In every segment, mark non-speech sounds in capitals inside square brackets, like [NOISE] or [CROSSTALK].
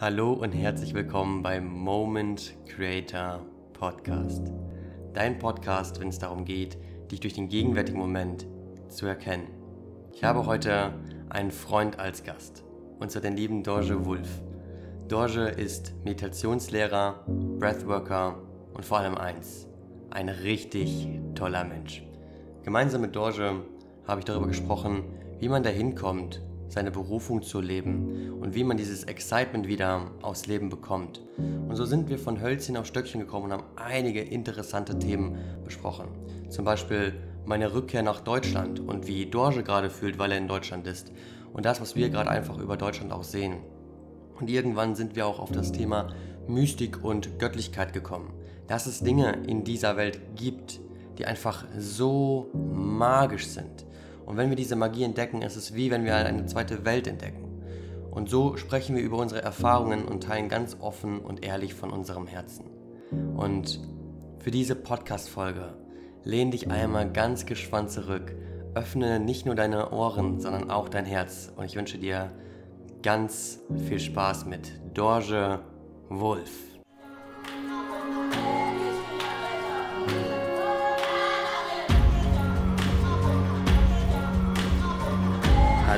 Hallo und herzlich willkommen beim Moment Creator Podcast. Dein Podcast, wenn es darum geht, dich durch den gegenwärtigen Moment zu erkennen. Ich habe heute einen Freund als Gast, und zwar den lieben Dorje Wulf. Dorje ist Meditationslehrer, Breathworker und vor allem eins, ein richtig toller Mensch. Gemeinsam mit Dorje habe ich darüber gesprochen, wie man dahin kommt, seine Berufung zu leben und wie man dieses Excitement wieder aufs Leben bekommt. Und so sind wir von Hölzchen auf Stöckchen gekommen und haben einige interessante Themen besprochen. Zum Beispiel meine Rückkehr nach Deutschland und wie Dorje gerade fühlt, weil er in Deutschland ist. Und das, was wir gerade einfach über Deutschland auch sehen. Und irgendwann sind wir auch auf das Thema Mystik und Göttlichkeit gekommen. Dass es Dinge in dieser Welt gibt, die einfach so magisch sind und wenn wir diese Magie entdecken, ist es wie wenn wir eine zweite Welt entdecken. Und so sprechen wir über unsere Erfahrungen und teilen ganz offen und ehrlich von unserem Herzen. Und für diese Podcast-Folge lehn dich einmal ganz gespannt zurück, öffne nicht nur deine Ohren, sondern auch dein Herz. Und ich wünsche dir ganz viel Spaß mit Dorje Wolf.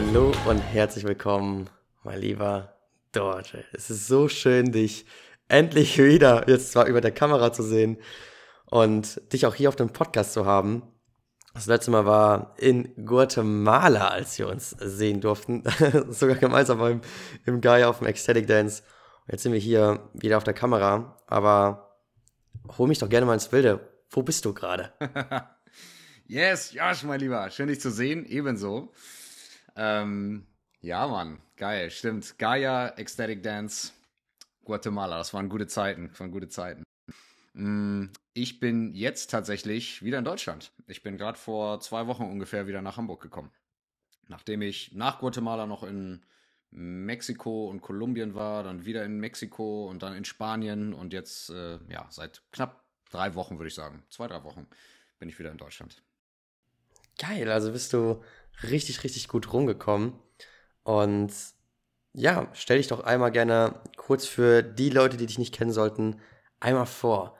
Hallo und herzlich willkommen, mein lieber Dorje. Es ist so schön, dich endlich wieder, jetzt zwar über der Kamera zu sehen und dich auch hier auf dem Podcast zu haben. Das letzte Mal war in Guatemala, als wir uns sehen durften. [LAUGHS] Sogar gemeinsam im, im Guy auf dem Ecstatic Dance. Und jetzt sind wir hier wieder auf der Kamera. Aber hol mich doch gerne mal ins Bilde. Wo bist du gerade? [LAUGHS] yes, Josh, mein Lieber. Schön, dich zu sehen. Ebenso. Ähm, ja, Mann, geil, stimmt. Gaia, Ecstatic Dance, Guatemala, das waren gute Zeiten, das waren gute Zeiten. Mm, ich bin jetzt tatsächlich wieder in Deutschland. Ich bin gerade vor zwei Wochen ungefähr wieder nach Hamburg gekommen. Nachdem ich nach Guatemala noch in Mexiko und Kolumbien war, dann wieder in Mexiko und dann in Spanien und jetzt, äh, ja, seit knapp drei Wochen, würde ich sagen, zwei, drei Wochen, bin ich wieder in Deutschland. Geil, also bist du richtig, richtig gut rumgekommen. Und ja, stell dich doch einmal gerne kurz für die Leute, die dich nicht kennen sollten, einmal vor.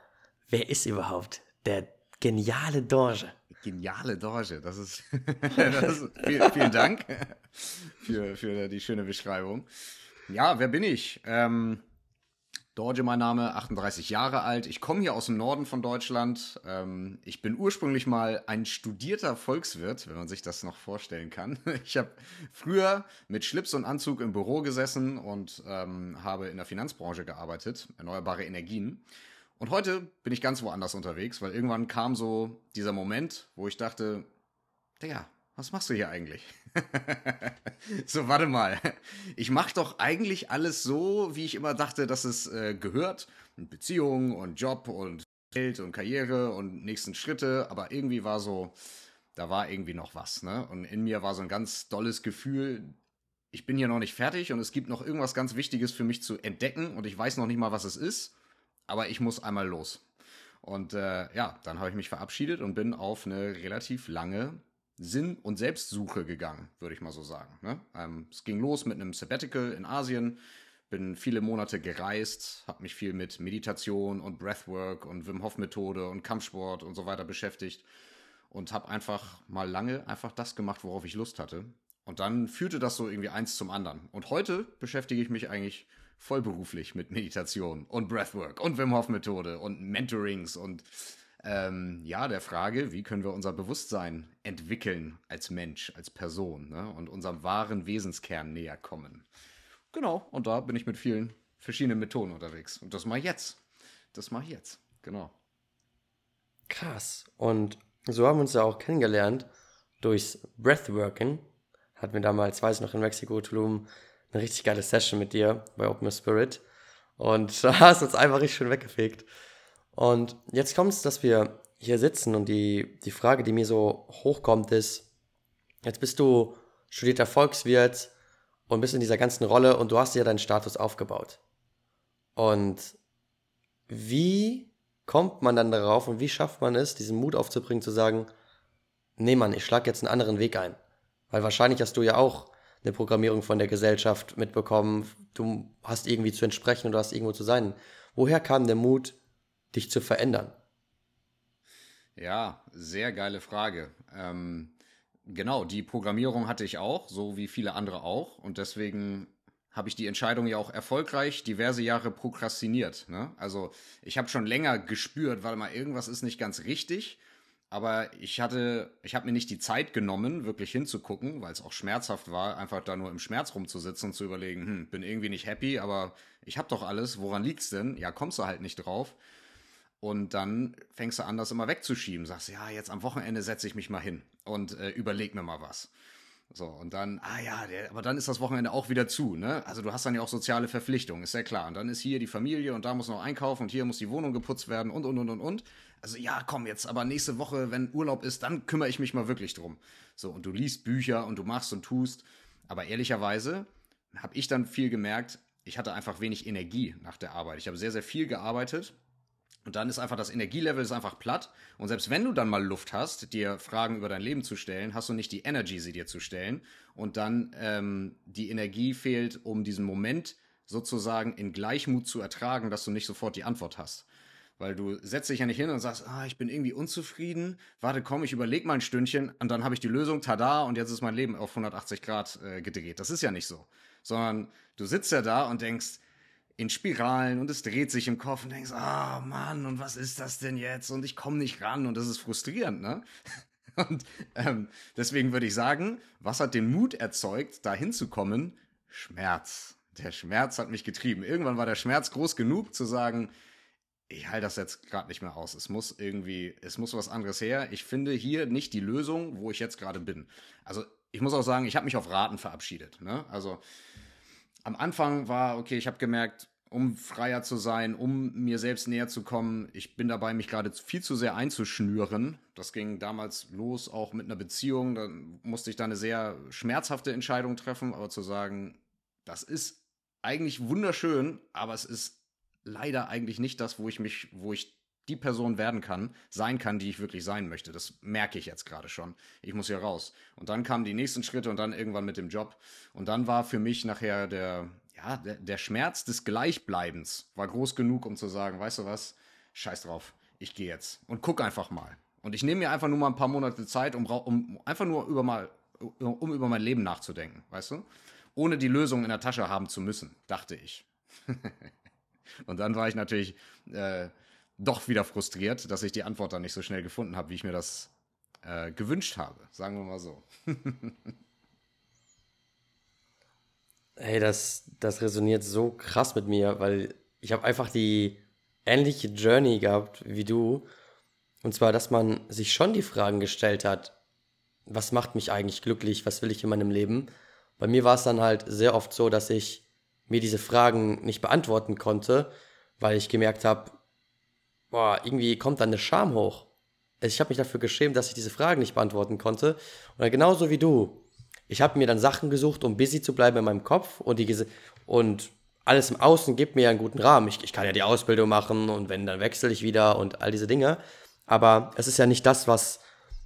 Wer ist überhaupt der geniale Dorje? Geniale Dorje, das ist, [LAUGHS] das ist vielen, vielen Dank [LAUGHS] für, für die schöne Beschreibung. Ja, wer bin ich? Ähm, Dorje mein Name, 38 Jahre alt. Ich komme hier aus dem Norden von Deutschland. Ähm, ich bin ursprünglich mal ein studierter Volkswirt, wenn man sich das noch vorstellen kann. [LAUGHS] Ich habe früher mit Schlips und Anzug im Büro gesessen und ähm, habe in der Finanzbranche gearbeitet, erneuerbare Energien. Und heute bin ich ganz woanders unterwegs, weil irgendwann kam so dieser Moment, wo ich dachte, Digga, was machst du hier eigentlich? [LAUGHS] so, warte mal. Ich mache doch eigentlich alles so, wie ich immer dachte, dass es äh, gehört. Beziehung und Job und Geld und Karriere und nächsten Schritte. Aber irgendwie war so, da war irgendwie noch was. Ne? Und in mir war so ein ganz dolles Gefühl, ich bin hier noch nicht fertig und es gibt noch irgendwas ganz Wichtiges für mich zu entdecken und ich weiß noch nicht mal, was es ist. Aber ich muss einmal los. Und äh, ja, dann habe ich mich verabschiedet und bin auf eine relativ lange Sinn- und Selbstsuche gegangen, würde ich mal so sagen. Ne? Ähm, es ging los mit einem Sabbatical in Asien, bin viele Monate gereist, habe mich viel mit Meditation und Breathwork und Wim Hof Methode und Kampfsport und so weiter beschäftigt und habe einfach mal lange einfach das gemacht, worauf ich Lust hatte. Und dann führte das so irgendwie eins zum anderen. Und heute beschäftige ich mich eigentlich vollberuflich mit Meditation und Breathwork und Wim Hof Methode und Mentorings und ähm, ja, der Frage, wie können wir unser Bewusstsein entwickeln als Mensch, als Person ne? und unserem wahren Wesenskern näher kommen. Genau, und da bin ich mit vielen verschiedenen Methoden unterwegs. Und das mache ich jetzt. Das mache ich jetzt, genau. Krass. Und so haben wir uns ja auch kennengelernt durchs Breathworking. Hatten wir damals, weiß ich noch, in Mexiko, Tulum, eine richtig geile Session mit dir bei Open Spirit. Und [LAUGHS] da hast du uns einfach richtig schön weggefegt. Und jetzt kommt es, dass wir hier sitzen und die, die Frage, die mir so hochkommt, ist, jetzt bist du studierter Volkswirt und bist in dieser ganzen Rolle und du hast ja deinen Status aufgebaut. Und wie kommt man dann darauf und wie schafft man es, diesen Mut aufzubringen, zu sagen, nee Mann, ich schlage jetzt einen anderen Weg ein. Weil wahrscheinlich hast du ja auch eine Programmierung von der Gesellschaft mitbekommen. Du hast irgendwie zu entsprechen und du hast irgendwo zu sein. Woher kam der Mut, dich zu verändern? Ja, sehr geile Frage. Ähm, genau, die Programmierung hatte ich auch, so wie viele andere auch. Und deswegen habe ich die Entscheidung ja auch erfolgreich diverse Jahre prokrastiniert. Ne? Also ich habe schon länger gespürt, warte mal, irgendwas ist nicht ganz richtig. Aber ich hatte, ich habe mir nicht die Zeit genommen, wirklich hinzugucken, weil es auch schmerzhaft war, einfach da nur im Schmerz rumzusitzen und zu überlegen, hm, bin irgendwie nicht happy, aber ich habe doch alles, woran liegt's denn? Ja, kommst du halt nicht drauf. Und dann fängst du an, das immer wegzuschieben. Sagst, ja, jetzt am Wochenende setze ich mich mal hin und äh, überleg mir mal was. So, und dann, ah ja, der, aber dann ist das Wochenende auch wieder zu, ne? Also du hast dann ja auch soziale Verpflichtungen, ist ja klar. Und dann ist hier die Familie und da muss noch einkaufen und hier muss die Wohnung geputzt werden und, und, und, und, und. Also ja, komm jetzt, aber nächste Woche, wenn Urlaub ist, dann kümmere ich mich mal wirklich drum. So, und du liest Bücher und du machst und tust. Aber ehrlicherweise habe ich dann viel gemerkt, ich hatte einfach wenig Energie nach der Arbeit. Ich habe sehr, sehr viel gearbeitet und dann ist einfach das Energielevel ist einfach platt. Und selbst wenn du dann mal Luft hast, dir Fragen über dein Leben zu stellen, hast du nicht die Energy, sie dir zu stellen. Und dann ähm, die Energie fehlt, um diesen Moment sozusagen in Gleichmut zu ertragen, dass du nicht sofort die Antwort hast. Weil du setzt dich ja nicht hin und sagst, ah, ich bin irgendwie unzufrieden. Warte, komm, ich überleg mal ein Stündchen und dann habe ich die Lösung, tada, und jetzt ist mein Leben auf 180 Grad äh, gedreht. Das ist ja nicht so. Sondern du sitzt ja da und denkst, in Spiralen und es dreht sich im Kopf und denkst, ah oh Mann, und was ist das denn jetzt? Und ich komme nicht ran und das ist frustrierend, ne? [LAUGHS] Und ähm, deswegen würde ich sagen, was hat den Mut erzeugt, da hinzukommen? Schmerz. Der Schmerz hat mich getrieben. Irgendwann war der Schmerz groß genug zu sagen, ich halte das jetzt gerade nicht mehr aus. Es muss irgendwie, es muss was anderes her. Ich finde hier nicht die Lösung, wo ich jetzt gerade bin. Also ich muss auch sagen, ich habe mich auf Raten verabschiedet. Ne? Also am Anfang war, okay, ich habe gemerkt, um freier zu sein, um mir selbst näher zu kommen. Ich bin dabei, mich gerade viel zu sehr einzuschnüren. Das ging damals los, auch mit einer Beziehung. Da musste ich da eine sehr schmerzhafte Entscheidung treffen, aber zu sagen, das ist eigentlich wunderschön, aber es ist leider eigentlich nicht das, wo ich mich, wo ich die Person werden kann, sein kann, die ich wirklich sein möchte. Das merke ich jetzt gerade schon. Ich muss hier raus. Und dann kamen die nächsten Schritte und dann irgendwann mit dem Job. Und dann war für mich nachher der, ja, der, der Schmerz des Gleichbleibens war groß genug, um zu sagen, weißt du was, scheiß drauf, ich gehe jetzt und guck einfach mal. Und ich nehme mir einfach nur mal ein paar Monate Zeit, um, um einfach nur über mal, um über mein Leben nachzudenken, weißt du? Ohne die Lösung in der Tasche haben zu müssen, dachte ich. [LAUGHS] und dann war ich natürlich äh, doch wieder frustriert, dass ich die Antwort dann nicht so schnell gefunden habe, wie ich mir das äh, gewünscht habe, sagen wir mal so. [LAUGHS] hey, das, das resoniert so krass mit mir, weil ich habe einfach die ähnliche Journey gehabt wie du. Und zwar, dass man sich schon die Fragen gestellt hat, was macht mich eigentlich glücklich, was will ich in meinem Leben. Bei mir war es dann halt sehr oft so, dass ich mir diese Fragen nicht beantworten konnte, weil ich gemerkt habe, boah, irgendwie kommt dann eine Scham hoch. Ich habe mich dafür geschämt, dass ich diese Fragen nicht beantworten konnte. Und genauso wie du. Ich habe mir dann Sachen gesucht, um busy zu bleiben in meinem Kopf und, die, und alles im Außen gibt mir ja einen guten Rahmen. Ich, ich kann ja die Ausbildung machen und wenn, dann wechsle ich wieder und all diese Dinge. Aber es ist ja nicht das, was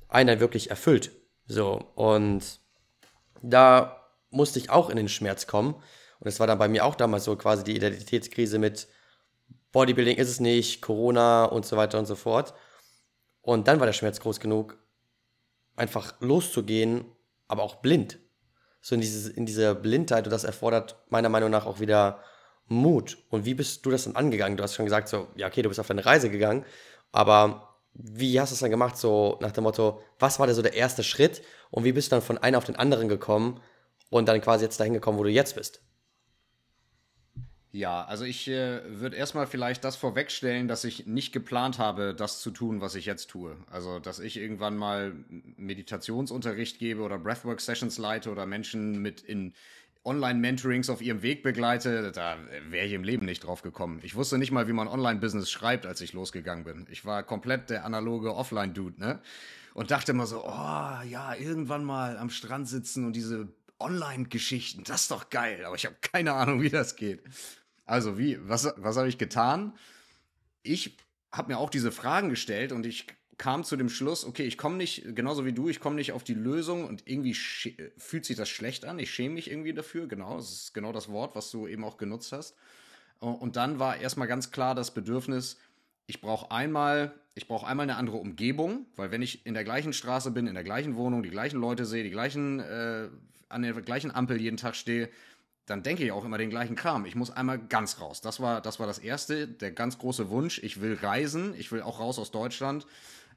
einer wirklich erfüllt. So, und da musste ich auch in den Schmerz kommen. Und es war dann bei mir auch damals so quasi die Identitätskrise mit, Bodybuilding ist es nicht, Corona und so weiter und so fort. Und dann war der Schmerz groß genug, einfach loszugehen, aber auch blind. So in, dieses, in dieser Blindheit und das erfordert meiner Meinung nach auch wieder Mut. Und wie bist du das dann angegangen? Du hast schon gesagt, so, ja, okay, du bist auf deine Reise gegangen, aber wie hast du es dann gemacht, so nach dem Motto, was war der so der erste Schritt und wie bist du dann von einem auf den anderen gekommen und dann quasi jetzt dahin gekommen, wo du jetzt bist? Ja, also ich äh, würde erstmal vielleicht das vorwegstellen, dass ich nicht geplant habe, das zu tun, was ich jetzt tue. Also, dass ich irgendwann mal Meditationsunterricht gebe oder Breathwork-Sessions leite oder Menschen mit in Online-Mentorings auf ihrem Weg begleite, da wäre ich im Leben nicht drauf gekommen. Ich wusste nicht mal, wie man Online-Business schreibt, als ich losgegangen bin. Ich war komplett der analoge Offline-Dude, ne? Und dachte immer so, oh ja, irgendwann mal am Strand sitzen und diese Online-Geschichten, das ist doch geil, aber ich habe keine Ahnung, wie das geht. Also, wie, was, was habe ich getan? Ich habe mir auch diese Fragen gestellt und ich kam zu dem Schluss, okay, ich komme nicht, genauso wie du, ich komme nicht auf die Lösung und irgendwie fühlt sich das schlecht an. Ich schäme mich irgendwie dafür, genau, das ist genau das Wort, was du eben auch genutzt hast. Und dann war erstmal ganz klar das Bedürfnis, ich brauche einmal, ich brauche einmal eine andere Umgebung, weil wenn ich in der gleichen Straße bin, in der gleichen Wohnung, die gleichen Leute sehe, die gleichen, äh, an der gleichen Ampel jeden Tag stehe, dann denke ich auch immer den gleichen Kram. Ich muss einmal ganz raus. Das war, das war das erste, der ganz große Wunsch. Ich will reisen, ich will auch raus aus Deutschland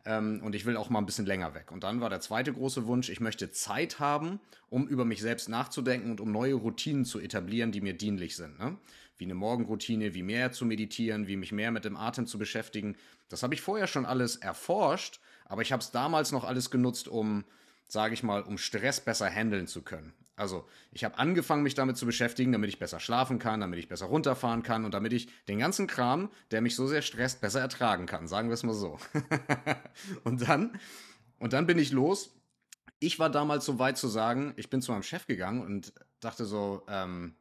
ähm, und ich will auch mal ein bisschen länger weg. Und dann war der zweite große Wunsch, ich möchte Zeit haben, um über mich selbst nachzudenken und um neue Routinen zu etablieren, die mir dienlich sind. Ne? Wie eine Morgenroutine, wie mehr zu meditieren, wie mich mehr mit dem Atem zu beschäftigen. Das habe ich vorher schon alles erforscht, aber ich habe es damals noch alles genutzt, um sage ich mal, um Stress besser handeln zu können. Also ich habe angefangen, mich damit zu beschäftigen, damit ich besser schlafen kann, damit ich besser runterfahren kann und damit ich den ganzen Kram, der mich so sehr stresst, besser ertragen kann. Sagen wir es mal so. [LAUGHS] und dann, und dann bin ich los. Ich war damals so weit zu sagen, ich bin zu meinem Chef gegangen und dachte so, ähm,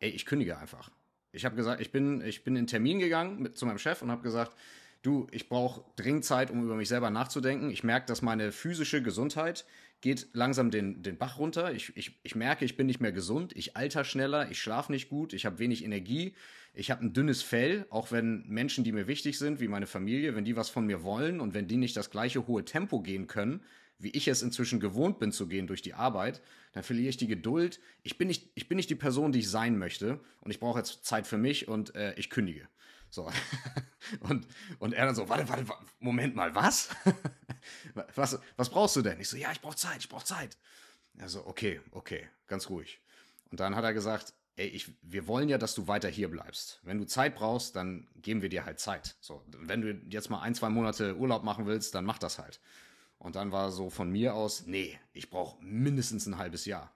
ey, ich kündige einfach. Ich habe gesagt, ich bin, ich bin in Termin gegangen mit, zu meinem Chef und habe gesagt, du, ich brauche dringend Zeit, um über mich selber nachzudenken. Ich merke, dass meine physische Gesundheit geht langsam den, den Bach runter. Ich, ich, ich merke, ich bin nicht mehr gesund, ich alter schneller, ich schlafe nicht gut, ich habe wenig Energie, ich habe ein dünnes Fell, auch wenn Menschen, die mir wichtig sind, wie meine Familie, wenn die was von mir wollen und wenn die nicht das gleiche hohe Tempo gehen können, wie ich es inzwischen gewohnt bin zu gehen durch die Arbeit, dann verliere ich die Geduld. Ich bin nicht, ich bin nicht die Person, die ich sein möchte und ich brauche jetzt Zeit für mich und äh, ich kündige. So. [LAUGHS] Und, und er dann so, warte, warte, Moment mal, was? [LAUGHS] was? Was brauchst du denn? Ich so, ja, ich brauche Zeit, ich brauche Zeit. Er so, okay, okay, ganz ruhig. Und dann hat er gesagt, ey, ich, wir wollen ja, dass du weiter hier bleibst. Wenn du Zeit brauchst, dann geben wir dir halt Zeit. So, wenn du jetzt mal ein, zwei Monate Urlaub machen willst, dann mach das halt. Und dann war so von mir aus, nee, ich brauche mindestens ein halbes Jahr.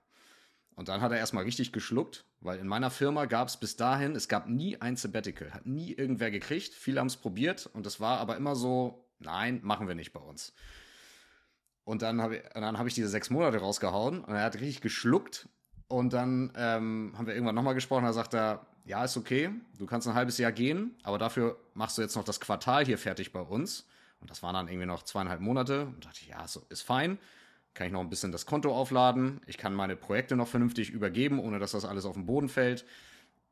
Und dann hat er erstmal richtig geschluckt, weil in meiner Firma gab es bis dahin, es gab nie ein Sabbatical, hat nie irgendwer gekriegt. Viele haben es probiert und es war aber immer so, nein, machen wir nicht bei uns. Und dann habe ich, hab ich diese sechs Monate rausgehauen und er hat richtig geschluckt. Und dann ähm, haben wir irgendwann nochmal gesprochen. Da sagt er, ja, ist okay, du kannst ein halbes Jahr gehen, aber dafür machst du jetzt noch das Quartal hier fertig bei uns. Und das waren dann irgendwie noch zweieinhalb Monate. Und dachte ich, ja, so, ist fein kann ich noch ein bisschen das Konto aufladen, ich kann meine Projekte noch vernünftig übergeben, ohne dass das alles auf den Boden fällt.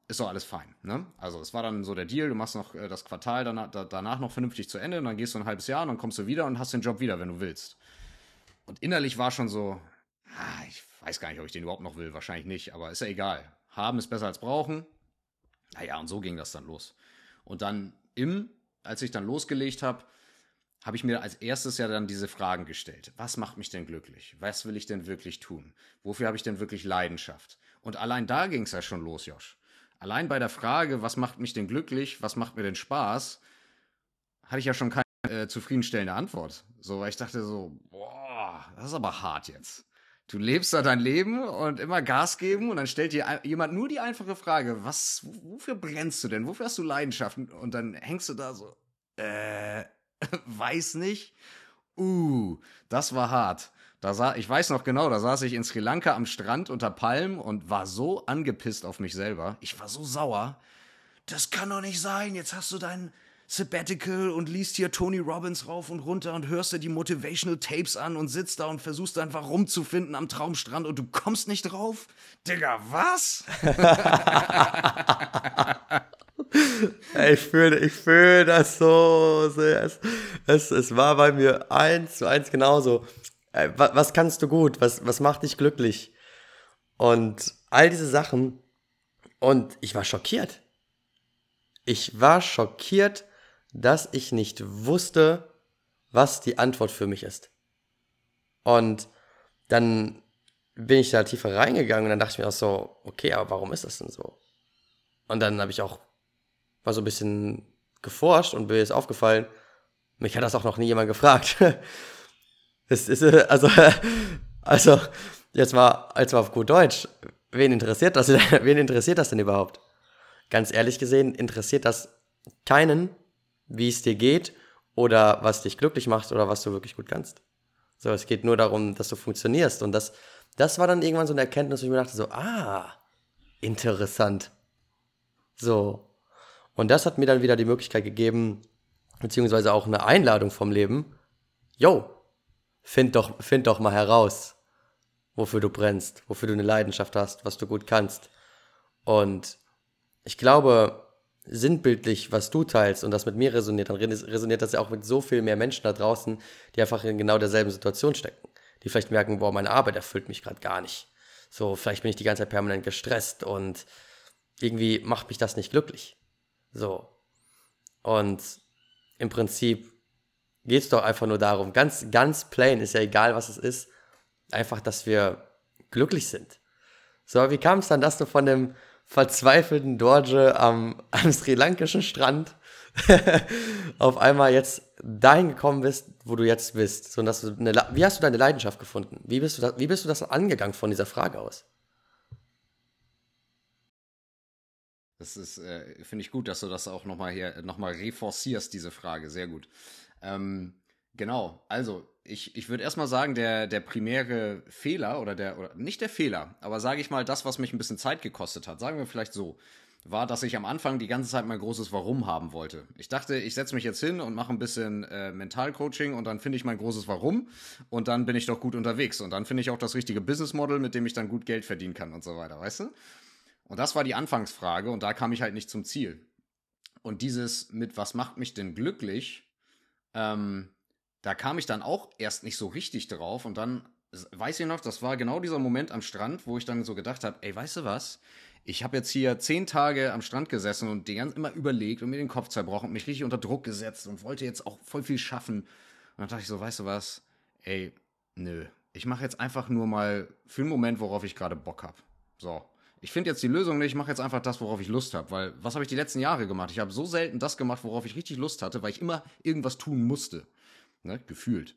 Ist doch alles fein. Ne? Also es war dann so der Deal, du machst noch äh, das Quartal danach, danach noch vernünftig zu Ende, und dann gehst du ein halbes Jahr und dann kommst du wieder und hast den Job wieder, wenn du willst. Und innerlich war schon so, ah, ich weiß gar nicht, ob ich den überhaupt noch will, wahrscheinlich nicht, aber ist ja egal. Haben ist besser als brauchen. Naja, und so ging das dann los. Und dann im, als ich dann losgelegt habe, habe ich mir als erstes ja dann diese Fragen gestellt. Was macht mich denn glücklich? Was will ich denn wirklich tun? Wofür habe ich denn wirklich Leidenschaft? Und allein da ging es ja schon los, Josh. Allein bei der Frage, was macht mich denn glücklich? Was macht mir denn Spaß? Hatte ich ja schon keine äh, zufriedenstellende Antwort. So, weil ich dachte so, boah, das ist aber hart jetzt. Du lebst da dein Leben und immer Gas geben und dann stellt dir jemand nur die einfache Frage, was, wofür brennst du denn? Wofür hast du Leidenschaften? Und dann hängst du da so, äh, [LAUGHS] weiß nicht. Uh, das war hart. Da sah, ich weiß noch genau, da saß ich in Sri Lanka am Strand unter Palmen und war so angepisst auf mich selber. Ich war so sauer. Das kann doch nicht sein. Jetzt hast du dein Sabbatical und liest hier Tony Robbins rauf und runter und hörst dir die Motivational Tapes an und sitzt da und versuchst einfach rumzufinden am Traumstrand und du kommst nicht drauf? Digga, was? [LAUGHS] ich fühle ich fühl das so. Es, es, es war bei mir eins zu eins genauso. Was, was kannst du gut? Was, was macht dich glücklich? Und all diese Sachen. Und ich war schockiert. Ich war schockiert, dass ich nicht wusste, was die Antwort für mich ist. Und dann bin ich da tiefer reingegangen und dann dachte ich mir auch so, okay, aber warum ist das denn so? Und dann habe ich auch mal so ein bisschen geforscht und mir ist aufgefallen, mich hat das auch noch nie jemand gefragt. [LAUGHS] es ist, also, [LAUGHS] also, jetzt mal, als mal auf gut Deutsch, wen interessiert das, [LAUGHS] wen interessiert das denn überhaupt? Ganz ehrlich gesehen, interessiert das keinen, wie es dir geht oder was dich glücklich macht oder was du wirklich gut kannst. So, es geht nur darum, dass du funktionierst. Und das, das war dann irgendwann so eine Erkenntnis, wo ich mir dachte, so, ah, interessant. So, und das hat mir dann wieder die Möglichkeit gegeben, beziehungsweise auch eine Einladung vom Leben, yo, find doch, find doch mal heraus, wofür du brennst, wofür du eine Leidenschaft hast, was du gut kannst. Und ich glaube, sinnbildlich, was du teilst und das mit mir resoniert, dann resoniert das ja auch mit so viel mehr Menschen da draußen, die einfach in genau derselben Situation stecken. Die vielleicht merken, boah, meine Arbeit erfüllt mich gerade gar nicht. So, vielleicht bin ich die ganze Zeit permanent gestresst und irgendwie macht mich das nicht glücklich. So. Und im Prinzip geht es doch einfach nur darum, ganz, ganz plain, ist ja egal, was es ist, einfach, dass wir glücklich sind. So, wie kam es dann, dass du von dem verzweifelten Dorje am, am sri lankischen Strand [LAUGHS] auf einmal jetzt dahin gekommen bist, wo du jetzt bist. So, dass du eine, wie hast du deine Leidenschaft gefunden? Wie bist, du das, wie bist du das angegangen von dieser Frage aus? Das ist, äh, finde ich gut, dass du das auch nochmal hier nochmal reforcierst, diese Frage. Sehr gut. Ähm, genau, also ich, ich würde erstmal sagen, der, der primäre Fehler oder der, oder nicht der Fehler, aber sage ich mal, das, was mich ein bisschen Zeit gekostet hat, sagen wir vielleicht so, war, dass ich am Anfang die ganze Zeit mein großes Warum haben wollte. Ich dachte, ich setze mich jetzt hin und mache ein bisschen äh, Mentalcoaching und dann finde ich mein großes Warum und dann bin ich doch gut unterwegs und dann finde ich auch das richtige Business Model, mit dem ich dann gut Geld verdienen kann und so weiter, weißt du? Und das war die Anfangsfrage und da kam ich halt nicht zum Ziel. Und dieses mit was macht mich denn glücklich, ähm, da kam ich dann auch erst nicht so richtig drauf und dann weiß ich noch, das war genau dieser Moment am Strand, wo ich dann so gedacht habe, ey, weißt du was? Ich habe jetzt hier zehn Tage am Strand gesessen und die ganz immer überlegt und mir den Kopf zerbrochen und mich richtig unter Druck gesetzt und wollte jetzt auch voll viel schaffen. Und dann dachte ich so, weißt du was? Ey, nö. Ich mache jetzt einfach nur mal für einen Moment, worauf ich gerade Bock habe. So. Ich finde jetzt die Lösung nicht, ich mache jetzt einfach das, worauf ich Lust habe. Weil, was habe ich die letzten Jahre gemacht? Ich habe so selten das gemacht, worauf ich richtig Lust hatte, weil ich immer irgendwas tun musste. Ne? Gefühlt.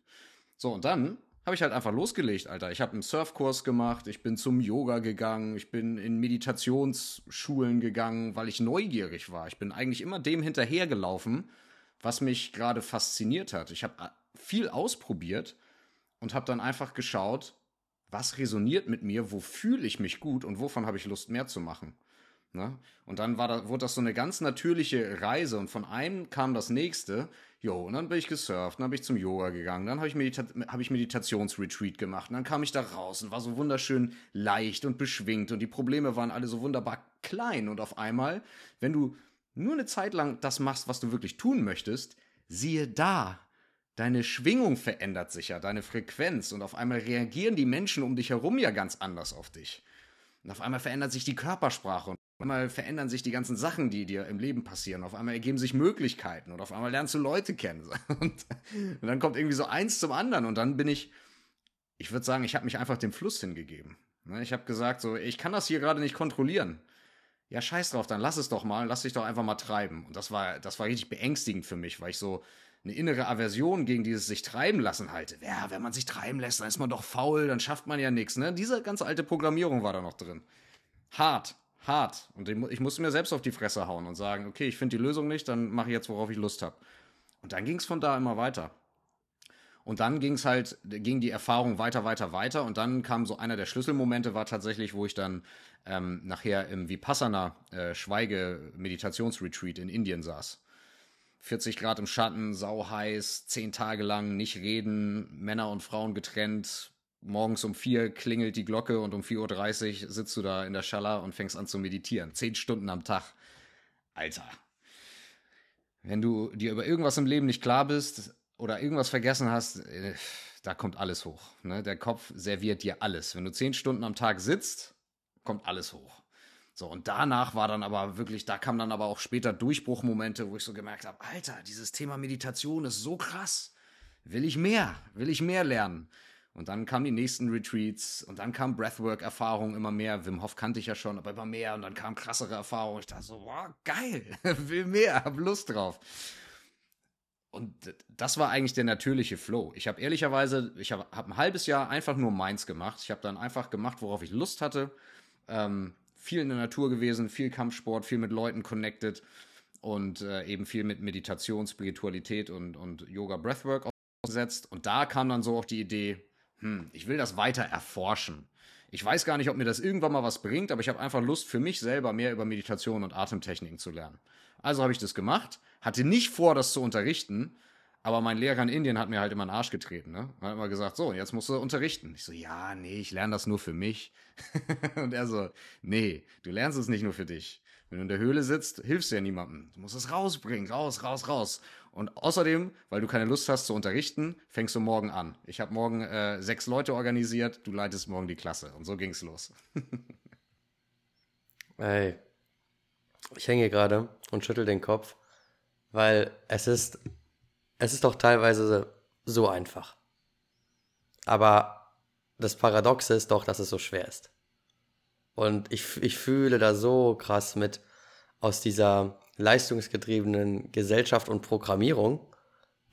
So, und dann habe ich halt einfach losgelegt, Alter. Ich habe einen Surfkurs gemacht, ich bin zum Yoga gegangen, ich bin in Meditationsschulen gegangen, weil ich neugierig war. Ich bin eigentlich immer dem hinterhergelaufen, was mich gerade fasziniert hat. Ich habe äh, viel ausprobiert und habe dann einfach geschaut, was resoniert mit mir, wo fühle ich mich gut und wovon habe ich Lust mehr zu machen. Ne? Und dann war da, wurde das so eine ganz natürliche Reise und von einem kam das nächste. Jo, und dann bin ich gesurft, dann bin ich zum Yoga gegangen, dann habe ich, Medita hab ich Meditationsretreat gemacht und dann kam ich da raus und war so wunderschön leicht und beschwingt und die Probleme waren alle so wunderbar klein und auf einmal, wenn du nur eine Zeit lang das machst, was du wirklich tun möchtest, siehe da, deine Schwingung verändert sich ja, deine Frequenz und auf einmal reagieren die Menschen um dich herum ja ganz anders auf dich. Und auf einmal verändert sich die Körpersprache einmal verändern sich die ganzen Sachen, die dir im Leben passieren. Auf einmal ergeben sich Möglichkeiten und auf einmal lernst du Leute kennen. [LAUGHS] Und, und dann kommt irgendwie so eins zum anderen und dann bin ich, ich würde sagen, ich habe mich einfach dem Fluss hingegeben. Ne, ich habe gesagt, so, ich kann das hier gerade nicht kontrollieren. Ja, scheiß drauf, dann lass es doch mal, lass dich doch einfach mal treiben. Und das war, das war richtig beängstigend für mich, weil ich so, eine innere Aversion gegen dieses sich treiben lassen halte. Ja, wenn man sich treiben lässt, dann ist man doch faul, dann schafft man ja nichts. Ne? Diese ganze alte Programmierung war da noch drin. Hart, hart. Und ich musste mir selbst auf die Fresse hauen und sagen, okay, ich finde die Lösung nicht, dann mache ich jetzt, worauf ich Lust habe. Und dann ging es von da immer weiter. Und dann ging es halt, ging die Erfahrung weiter, weiter, weiter. Und dann kam so einer der Schlüsselmomente, war tatsächlich, wo ich dann ähm, nachher im Vipassana äh, Schweige-Meditationsretreat in Indien saß. 40 Grad im Schatten, sau heiß, zehn Tage lang nicht reden, Männer und Frauen getrennt. Morgens um vier klingelt die Glocke und um 4.30 Uhr sitzt du da in der Schalla und fängst an zu meditieren. Zehn Stunden am Tag. Alter. Wenn du dir über irgendwas im Leben nicht klar bist oder irgendwas vergessen hast, äh, da kommt alles hoch. Ne? Der Kopf serviert dir alles. Wenn du zehn Stunden am Tag sitzt, kommt alles hoch. So, und danach war dann aber wirklich, da kamen dann aber auch später Durchbruchmomente, wo ich so gemerkt habe, Alter, dieses Thema Meditation ist so krass. Will ich mehr? Will ich mehr lernen? Und dann kamen die nächsten Retreats und dann kam Breathwork-Erfahrung immer mehr. Wim Hof kannte ich ja schon, aber immer mehr. Und dann kam krassere Erfahrungen. Ich dachte so, wow, geil, [LAUGHS] will mehr, hab Lust drauf. Und das war eigentlich der natürliche Flow. Ich habe ehrlicherweise, ich habe hab ein halbes Jahr einfach nur meins gemacht. Ich habe dann einfach gemacht, worauf ich Lust hatte. Ähm, viel in der Natur gewesen, viel Kampfsport, viel mit Leuten connected und äh, eben viel mit Meditation, Spiritualität und, und Yoga Breathwork ausgesetzt. Und da kam dann so auch die Idee, hm, ich will das weiter erforschen. Ich weiß gar nicht, ob mir das irgendwann mal was bringt, aber ich habe einfach Lust für mich selber mehr über Meditation und Atemtechniken zu lernen. Also habe ich das gemacht, hatte nicht vor, das zu unterrichten, Aber mein Lehrer in Indien hat mir halt immer einen Arsch getreten, ne? Er hat immer gesagt, so, jetzt musst du unterrichten. Ich so, ja, nee, ich lerne das nur für mich. [LAUGHS] und er so, nee, du lernst es nicht nur für dich. Wenn du in der Höhle sitzt, hilfst du ja niemandem. Du musst es rausbringen, raus, raus, raus. Und außerdem, weil du keine Lust hast zu unterrichten, fängst du morgen an. Ich habe morgen äh, sechs Leute organisiert, du leitest morgen die Klasse. Und so ging's los. [LAUGHS] Ey, ich hänge gerade und schüttel den Kopf, weil es ist, es ist doch teilweise so einfach. Aber das Paradoxe ist doch, dass es so schwer ist. Und ich, ich fühle da so krass mit aus dieser leistungsgetriebenen Gesellschaft und Programmierung,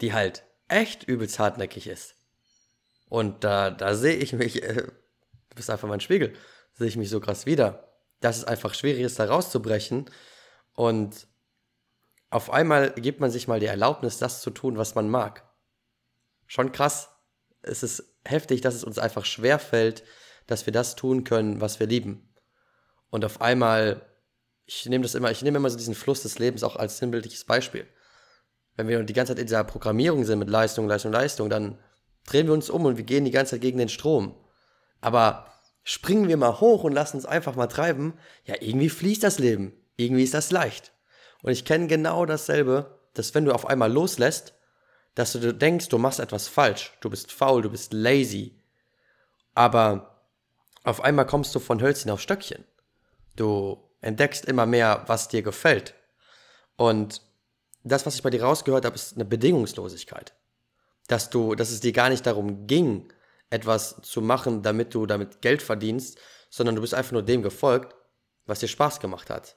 die halt echt übelst hartnäckig ist. Und da, da sehe ich mich, äh, du bist einfach mein Spiegel, sehe ich mich so krass wieder, dass es einfach schwierig ist, da rauszubrechen. Und auf einmal gibt man sich mal die Erlaubnis, das zu tun, was man mag. Schon krass. Es ist heftig, dass es uns einfach schwer fällt, dass wir das tun können, was wir lieben. Und auf einmal ich nehme das immer, ich nehme immer so diesen Fluss des Lebens auch als sinnbildliches Beispiel. Wenn wir die ganze Zeit in dieser Programmierung sind mit Leistung, Leistung, Leistung, dann drehen wir uns um und wir gehen die ganze Zeit gegen den Strom. Aber springen wir mal hoch und lassen uns einfach mal treiben, ja, irgendwie fließt das Leben. Irgendwie ist das leicht. Und ich kenne genau dasselbe, dass wenn du auf einmal loslässt, dass du denkst, du machst etwas falsch, du bist faul, du bist lazy. Aber auf einmal kommst du von Hölzchen auf Stöckchen. Du entdeckst immer mehr, was dir gefällt. Und das, was ich bei dir rausgehört habe, ist eine Bedingungslosigkeit. Dass du, dass es dir gar nicht darum ging, etwas zu machen, damit du damit Geld verdienst, sondern du bist einfach nur dem gefolgt, was dir Spaß gemacht hat.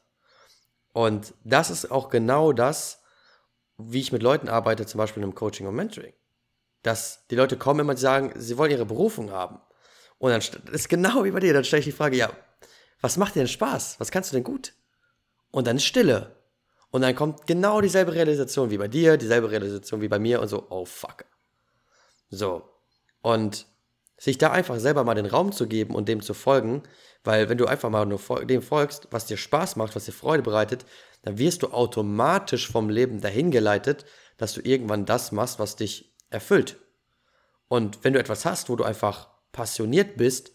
Und das ist auch genau das, wie ich mit Leuten arbeite, zum Beispiel im Coaching und Mentoring. Dass die Leute kommen immer und sagen, sie wollen ihre Berufung haben. Und dann ist genau wie bei dir, dann stelle ich die Frage, ja, was macht dir denn Spaß? Was kannst du denn gut? Und dann ist Stille. Und dann kommt genau dieselbe Realisation wie bei dir, dieselbe Realisation wie bei mir und so, oh fuck. So. Und sich da einfach selber mal den Raum zu geben und dem zu folgen, weil wenn du einfach mal nur dem folgst, was dir Spaß macht, was dir Freude bereitet, dann wirst du automatisch vom Leben dahin geleitet, dass du irgendwann das machst, was dich erfüllt. Und wenn du etwas hast, wo du einfach passioniert bist,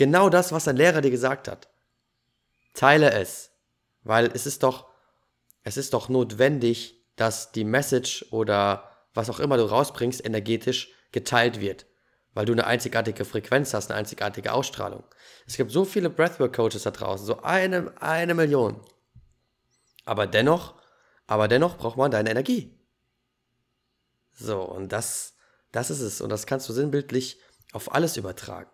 Genau das, was dein Lehrer dir gesagt hat. Teile es, weil es ist doch, es ist doch notwendig, dass die Message oder was auch immer du rausbringst, energetisch geteilt wird, weil du eine einzigartige Frequenz hast, eine einzigartige Ausstrahlung. Es gibt so viele Breathwork-Coaches da draußen, so eine, eine Million. Aber dennoch, aber dennoch braucht man deine Energie. So, und das, das ist es. Und das kannst du sinnbildlich auf alles übertragen.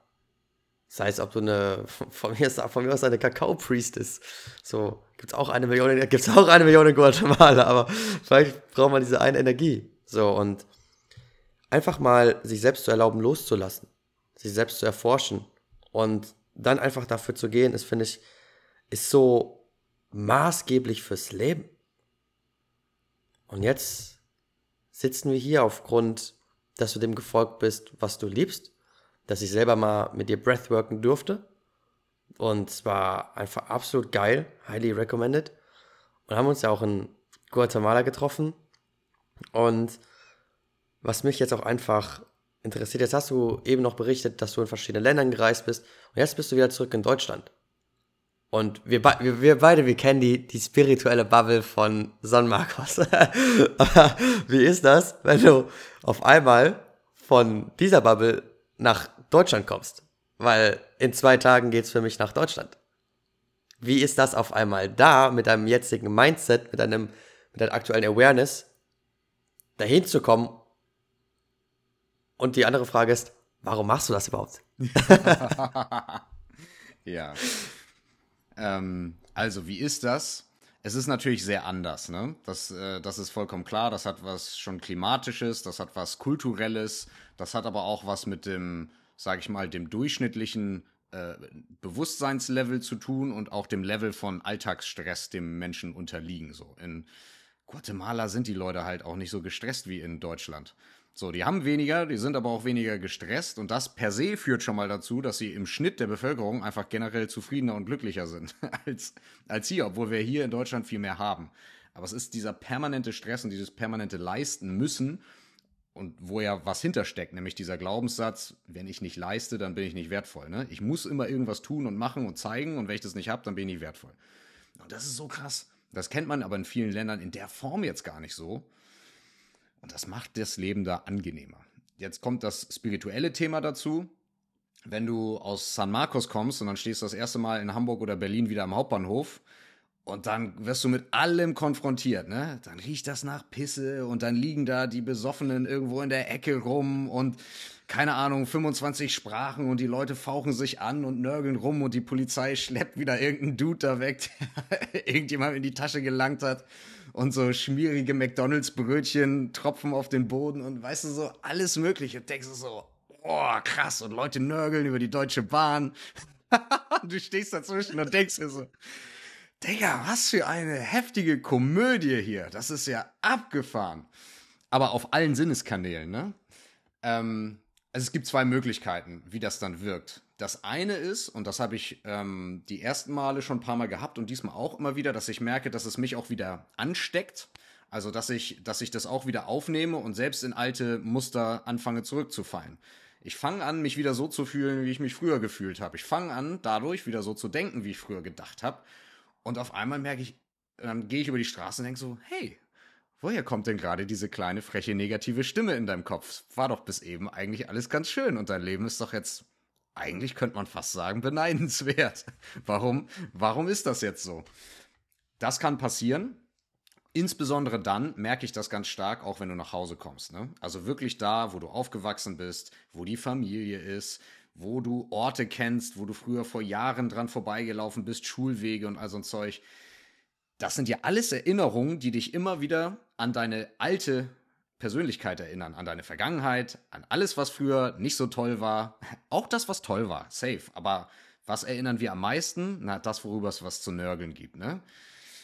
Sei es, ob du eine, [LAUGHS] von mir, ist, von mir aus eine Kakao-Priest ist. So, gibt es auch eine Million, gibt's auch eine Million [LAUGHS] in Guatemala, aber vielleicht braucht man diese eine Energie. So, und einfach mal sich selbst zu erlauben, loszulassen, sich selbst zu erforschen und dann einfach dafür zu gehen, ist, finde ich, ist so maßgeblich fürs Leben. Und jetzt sitzen wir hier aufgrund, dass du dem gefolgt bist, was du liebst dass ich selber mal mit dir Breathworken durfte. Und es war einfach absolut geil, highly recommended. Und haben uns ja auch in Guatemala getroffen. Und was mich jetzt auch einfach interessiert, jetzt hast du eben noch berichtet, dass du in verschiedenen Ländern gereist bist. Und jetzt bist du wieder zurück in Deutschland. Und wir, wir, wir beide, wir kennen die, die spirituelle Bubble von San Marcos. [LAUGHS] Wie ist das, wenn du auf einmal von dieser Bubble nach Deutschland kommst. Weil in zwei Tagen geht's für mich nach Deutschland. Wie ist das auf einmal da mit deinem jetzigen Mindset, mit deinem, mit deiner aktuellen Awareness, dahin zu kommen? Und die andere Frage ist, warum machst du das überhaupt? [LAUGHS] [LAUGHS] ja. Ähm, also, wie ist das? Es ist natürlich sehr anders, ne? Das, äh, das ist vollkommen klar. Das hat was schon Klimatisches, das hat was Kulturelles, das hat aber auch was mit dem, sage ich mal, dem durchschnittlichen äh, Bewusstseinslevel zu tun und auch dem Level von Alltagsstress, dem Menschen unterliegen. So in Guatemala sind die Leute halt auch nicht so gestresst wie in Deutschland. So, die haben weniger, die sind aber auch weniger gestresst und das per se führt schon mal dazu, dass sie im Schnitt der Bevölkerung einfach generell zufriedener und glücklicher sind [LAUGHS] als, als hier, obwohl wir hier in Deutschland viel mehr haben. Aber es ist dieser permanente Stress und dieses permanente Leisten müssen und wo ja was hintersteckt, nämlich dieser Glaubenssatz, wenn ich nicht leiste, dann bin ich nicht wertvoll. Ne? Ich muss immer irgendwas tun und machen und zeigen und wenn ich das nicht habe, dann bin ich nicht wertvoll. Und das ist so krass. Das kennt man aber in vielen Ländern in der Form jetzt gar nicht so. Und das macht das Leben da angenehmer. Jetzt kommt das spirituelle Thema dazu. Wenn du aus San Marcos kommst und dann stehst du das erste Mal in Hamburg oder Berlin wieder am Hauptbahnhof und dann wirst du mit allem konfrontiert, ne? Dann riecht das nach Pisse und dann liegen da die Besoffenen irgendwo in der Ecke rum und keine Ahnung, 25 Sprachen und die Leute fauchen sich an und nörgeln rum und die Polizei schleppt wieder irgendeinen Dude da weg, [LAUGHS] der irgendjemand in die Tasche gelangt hat und so schmierige McDonalds-Brötchen tropfen auf den Boden und weißt du, so alles mögliche. Und denkst du so, oh, krass, und Leute nörgeln über die Deutsche Bahn. [LAUGHS] du stehst dazwischen und denkst dir so, Digga, was für eine heftige Komödie hier. Das ist ja abgefahren. Aber auf allen Sinneskanälen, ne? Ähm, also es gibt zwei Möglichkeiten, wie das dann wirkt. Das eine ist, und das habe ich ähm, die ersten Male schon ein paar Mal gehabt und diesmal auch immer wieder, dass ich merke, dass es mich auch wieder ansteckt. Also, dass ich, dass ich das auch wieder aufnehme und selbst in alte Muster anfange zurückzufallen. Ich fange an, mich wieder so zu fühlen, wie ich mich früher gefühlt habe. Ich fange an, dadurch wieder so zu denken, wie ich früher gedacht habe. Und auf einmal merke ich, dann gehe ich über die Straße und denke so, hey, woher kommt denn gerade diese kleine, freche, negative Stimme in deinem Kopf? War doch bis eben eigentlich alles ganz schön und dein Leben ist doch jetzt, eigentlich könnte man fast sagen, beneidenswert. [LAUGHS] Warum, warum ist das jetzt so? Das kann passieren. Insbesondere dann merke ich das ganz stark, auch wenn du nach Hause kommst. Ne? Also wirklich da, wo du aufgewachsen bist, wo die Familie ist, wo du Orte kennst, wo du früher vor Jahren dran vorbeigelaufen bist, Schulwege und all so ein Zeug. Das sind ja alles Erinnerungen, die dich immer wieder an deine alte Persönlichkeit erinnern, an deine Vergangenheit, an alles, was früher nicht so toll war. Auch das, was toll war, safe. Aber was erinnern wir am meisten? Na, das, worüber es was zu nörgeln gibt, ne?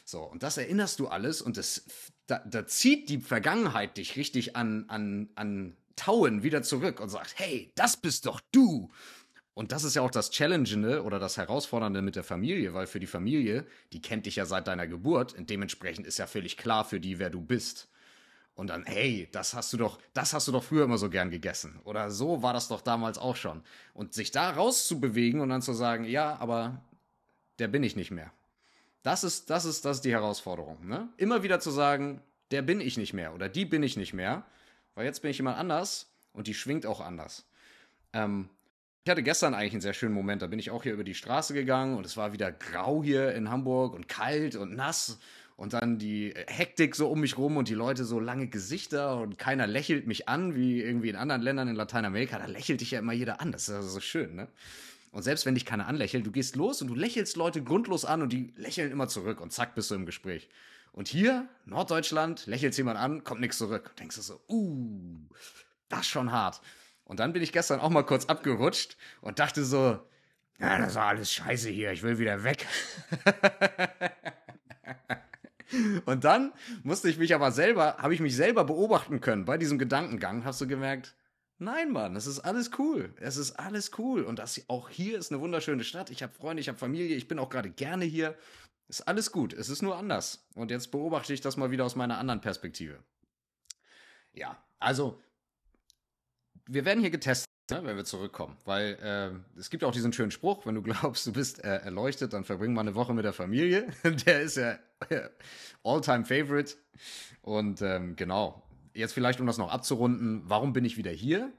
So, und das erinnerst du alles und das, da, da zieht die Vergangenheit dich richtig an, an, an Tauen wieder zurück und sagt, hey, das bist doch du. Und das ist ja auch das Challengende oder das Herausfordernde mit der Familie, weil für die Familie, die kennt dich ja seit deiner Geburt und dementsprechend ist ja völlig klar für die, wer du bist. Und dann, hey, das hast du doch, das hast du doch früher immer so gern gegessen. Oder so war das doch damals auch schon. Und sich da rauszubewegen und dann zu sagen, ja, aber der bin ich nicht mehr. Das ist, das ist, das ist die Herausforderung. Ne? Immer wieder zu sagen, der bin ich nicht mehr oder die bin ich nicht mehr. Weil jetzt bin ich jemand anders und die schwingt auch anders. Ähm, ich hatte gestern eigentlich einen sehr schönen Moment. Da bin ich auch hier über die Straße gegangen und es war wieder grau hier in Hamburg und kalt und nass. Und dann die Hektik so um mich rum und die Leute so lange Gesichter und keiner lächelt mich an, wie irgendwie in anderen Ländern in Lateinamerika. Da lächelt dich ja immer jeder an. Das ist ja so schön, ne? Und selbst wenn dich keiner anlächelt, du gehst los und du lächelst Leute grundlos an und die lächeln immer zurück und zack bist du im Gespräch. Und hier, Norddeutschland, lächelt jemand an, kommt nichts zurück. Und denkst du so, uh, das ist schon hart. Und dann bin ich gestern auch mal kurz abgerutscht und dachte so, ja, das war alles scheiße hier, ich will wieder weg. [LAUGHS] und dann musste ich mich aber selber, habe ich mich selber beobachten können bei diesem Gedankengang, hast du gemerkt, nein, Mann, es ist alles cool. Es ist alles cool. Und das auch hier ist eine wunderschöne Stadt. Ich habe Freunde, ich habe Familie, ich bin auch gerade gerne hier. Ist alles gut, es ist nur anders. Und jetzt beobachte ich das mal wieder aus meiner anderen Perspektive. Ja, also, wir werden hier getestet, ne, wenn wir zurückkommen. Weil äh, es gibt auch diesen schönen Spruch, wenn du [LAUGHS] glaubst, du bist äh, erleuchtet, dann verbring mal eine Woche mit der Familie. [LAUGHS] der ist ja äh, all-time favorite. Und ähm, genau, jetzt vielleicht, um das noch abzurunden, warum bin ich wieder hier?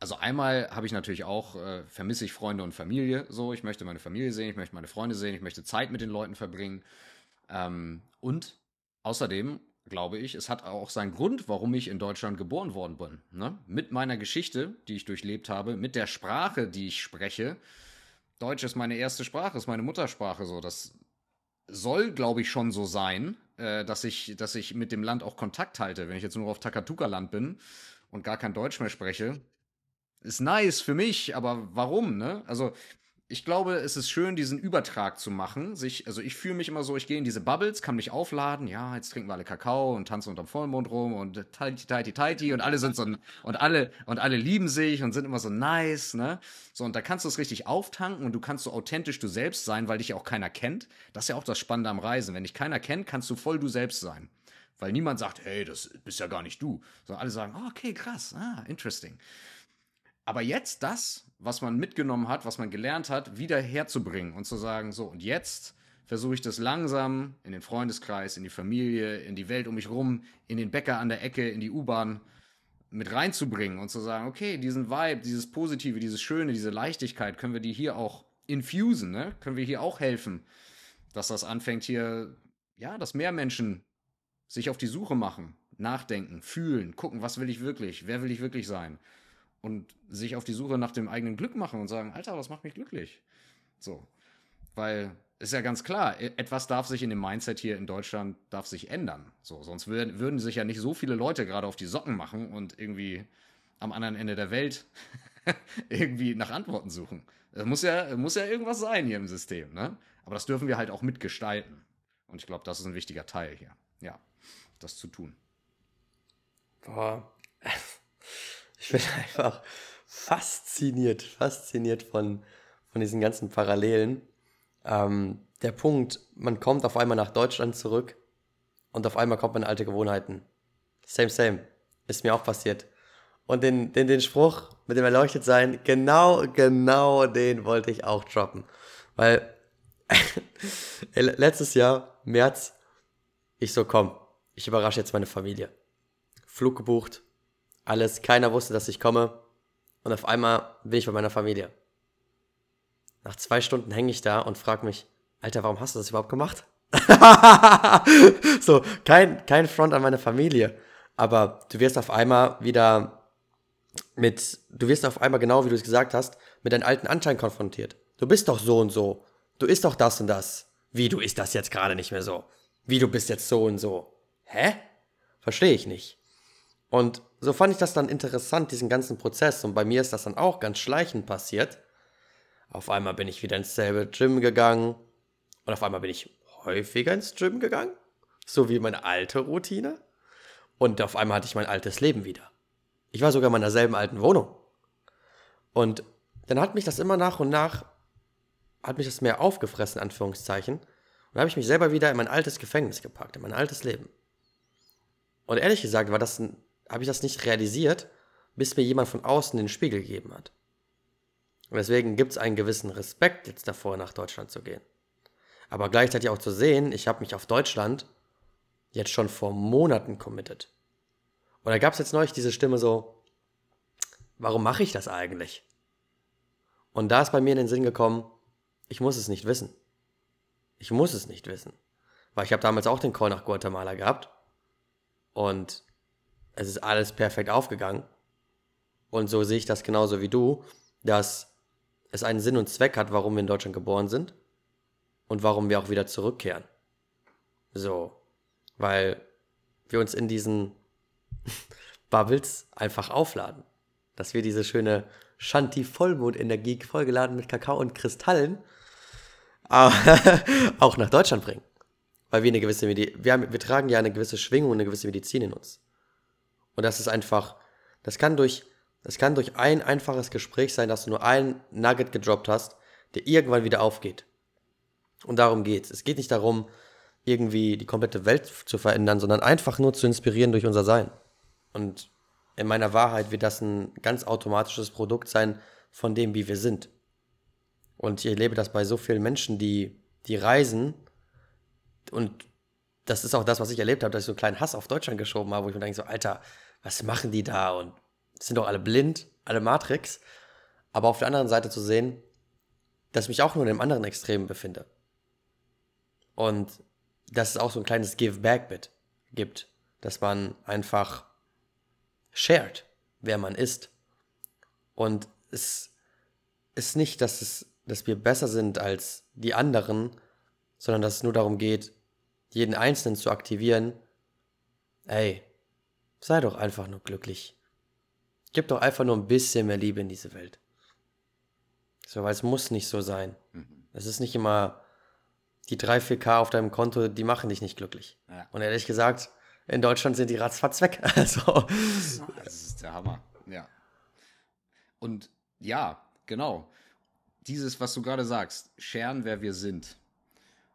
Also einmal habe ich natürlich auch, äh, vermisse ich Freunde und Familie so. Ich möchte meine Familie sehen, ich möchte meine Freunde sehen, ich möchte Zeit mit den Leuten verbringen. Ähm, und außerdem glaube ich, es hat auch seinen Grund, warum ich in Deutschland geboren worden bin. Ne? Mit meiner Geschichte, die ich durchlebt habe, mit der Sprache, die ich spreche. Deutsch ist meine erste Sprache, ist meine Muttersprache so. Das soll, glaube ich, schon so sein, äh, dass, ich, dass ich mit dem Land auch Kontakt halte. Wenn ich jetzt nur auf Takatuka-Land bin und gar kein Deutsch mehr spreche, ist nice für mich, aber warum, ne? Also, ich glaube, es ist schön, diesen Übertrag zu machen. Sich, also ich fühle mich immer so, ich gehe in diese Bubbles, kann mich aufladen, ja, jetzt trinken wir alle Kakao und tanzen unterm Vollmond rum und tighty, tighty, tighty und alle sind so, und alle, und alle lieben sich und sind immer so nice, ne? So, und da kannst du es richtig auftanken und du kannst so authentisch du selbst sein, weil dich ja auch keiner kennt. Das ist ja auch das Spannende am Reisen. Wenn dich keiner kennt, kannst du voll du selbst sein. Weil niemand sagt, hey, das bist ja gar nicht du. Sondern alle sagen, okay, krass, ah, interesting. Aber jetzt das, was man mitgenommen hat, was man gelernt hat, wieder herzubringen und zu sagen, so, und jetzt versuche ich das langsam in den Freundeskreis, in die Familie, in die Welt um mich rum, in den Bäcker an der Ecke, in die U-Bahn mit reinzubringen und zu sagen, okay, diesen Vibe, dieses Positive, dieses Schöne, diese Leichtigkeit, können wir die hier auch infusen, ne? Können wir hier auch helfen, dass das anfängt hier, ja, dass mehr Menschen sich auf die Suche machen, nachdenken, fühlen, gucken, was will ich wirklich, wer will ich wirklich sein und sich auf die Suche nach dem eigenen Glück machen und sagen, Alter, was macht mich glücklich? So. Weil ist ja ganz klar, e, etwas darf sich in dem Mindset hier in Deutschland darf sich ändern. So, sonst würden, würden sich ja nicht so viele Leute gerade auf die Socken machen und irgendwie am anderen Ende der Welt [LAUGHS] irgendwie nach Antworten suchen. Es muss ja, muss ja irgendwas sein hier im System, ne? Aber das dürfen wir halt auch mitgestalten. Und ich glaube, das ist ein wichtiger Teil hier. Ja, das zu tun. Boah. Ich bin [LAUGHS] einfach fasziniert, fasziniert von, von diesen ganzen Parallelen. Ähm, der Punkt, man kommt auf einmal nach Deutschland zurück und auf einmal kommt man in alte Gewohnheiten. Same, same. Ist mir auch passiert. Und den, den, den Spruch mit dem erleuchtet sein, genau, genau den wollte ich auch droppen. Weil [LAUGHS] letztes Jahr, März, ich so, komm, ich überrasche jetzt meine Familie. Flug gebucht, alles, keiner wusste, dass ich komme. Und auf einmal bin ich bei meiner Familie. Nach zwei Stunden hänge ich da und frage mich, Alter, warum hast du das überhaupt gemacht? [LAUGHS] so, kein, kein Front an meine Familie. Aber du wirst auf einmal wieder mit, du wirst auf einmal genau, wie du es gesagt hast, mit deinen alten Anschein konfrontiert. Du bist doch so und so. Du isst doch das und das. Wie, du isst das jetzt gerade nicht mehr so? Wie, du bist jetzt so und so? Hä? Verstehe ich nicht. Und so fand ich das dann interessant, diesen ganzen Prozess. Und bei mir ist das dann auch ganz schleichend passiert. Auf einmal bin ich wieder ins selbe Gym gegangen. Und auf einmal bin ich häufiger ins Gym gegangen. So wie meine alte Routine. Und auf einmal hatte ich mein altes Leben wieder. Ich war sogar in meiner selben alten Wohnung. Und dann hat mich das immer nach und nach, hat mich das mehr aufgefressen, Anführungszeichen. Und dann habe ich mich selber wieder in mein altes Gefängnis gepackt, in mein altes Leben. Und ehrlich gesagt war das ein habe ich das nicht realisiert, bis mir jemand von außen den Spiegel gegeben hat. Und deswegen gibt es einen gewissen Respekt jetzt davor, nach Deutschland zu gehen. Aber gleichzeitig auch zu sehen, ich habe mich auf Deutschland jetzt schon vor Monaten committed. Und da gab es jetzt neulich diese Stimme so, warum mache ich das eigentlich? Und da ist bei mir in den Sinn gekommen, ich muss es nicht wissen. Ich muss es nicht wissen. Weil ich habe damals auch den Call nach Guatemala gehabt. Und es ist alles perfekt aufgegangen. Und so sehe ich das genauso wie du, dass es einen Sinn und Zweck hat, warum wir in Deutschland geboren sind und warum wir auch wieder zurückkehren. So, weil wir uns in diesen [LAUGHS] Bubbles einfach aufladen. Dass wir diese schöne Shanti-Vollmond-Energie vollgeladen mit Kakao und Kristallen [LAUGHS] auch nach Deutschland bringen. Weil wir eine gewisse Medi wir, haben, wir tragen ja eine gewisse Schwingung eine gewisse Medizin in uns. Und das ist einfach, das kann durch, das kann durch ein einfaches Gespräch sein, dass du nur ein Nugget gedroppt hast, der irgendwann wieder aufgeht. Und darum geht's. Es geht nicht darum, irgendwie die komplette Welt zu verändern, sondern einfach nur zu inspirieren durch unser Sein. Und in meiner Wahrheit wird das ein ganz automatisches Produkt sein von dem, wie wir sind. Und ich erlebe das bei so vielen Menschen, die, die reisen und das ist auch das, was ich erlebt habe, dass ich so einen kleinen Hass auf Deutschland geschoben habe, wo ich mir denke so, Alter, was machen die da? Und sind doch alle blind, alle Matrix. Aber auf der anderen Seite zu sehen, dass ich mich auch nur in einem anderen Extrem befinde. Und dass es auch so ein kleines Give-Back-Bit gibt, dass man einfach shared, wer man ist. Und es ist nicht, dass, es, dass wir besser sind als die anderen, sondern dass es nur darum geht, jeden Einzelnen zu aktivieren. Ey, Sei doch einfach nur glücklich. Gib doch einfach nur ein bisschen mehr Liebe in diese Welt. So, weil es muss nicht so sein. Mhm. Es ist nicht immer die 3, 4K auf deinem Konto, die machen dich nicht glücklich. Ja. Und ehrlich gesagt, in Deutschland sind die ratzfatz weg. [LAUGHS] Also. Das ist der Hammer. Ja. Und ja, genau. Dieses, was du gerade sagst, scheren, wer wir sind.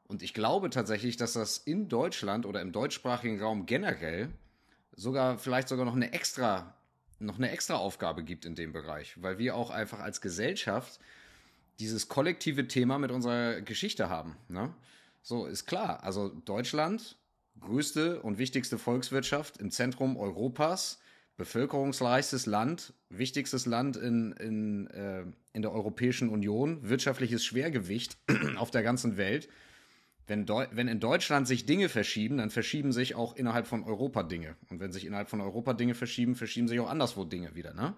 Und ich glaube tatsächlich, dass das in Deutschland oder im deutschsprachigen Raum generell sogar vielleicht sogar noch eine extra noch eine extra Aufgabe gibt in dem Bereich, weil wir auch einfach als Gesellschaft dieses kollektive Thema mit unserer Geschichte haben. Ne? So ist klar. Also Deutschland, größte und wichtigste Volkswirtschaft im Zentrum Europas, bevölkerungsreichstes Land, wichtigstes Land in, in, äh, in der Europäischen Union, wirtschaftliches Schwergewicht [CLEARS THROAT] auf der ganzen Welt. Wenn, wenn in Deutschland sich Dinge verschieben, dann verschieben sich auch innerhalb von Europa Dinge. Und wenn sich innerhalb von Europa Dinge verschieben, verschieben sich auch anderswo Dinge wieder. Ne?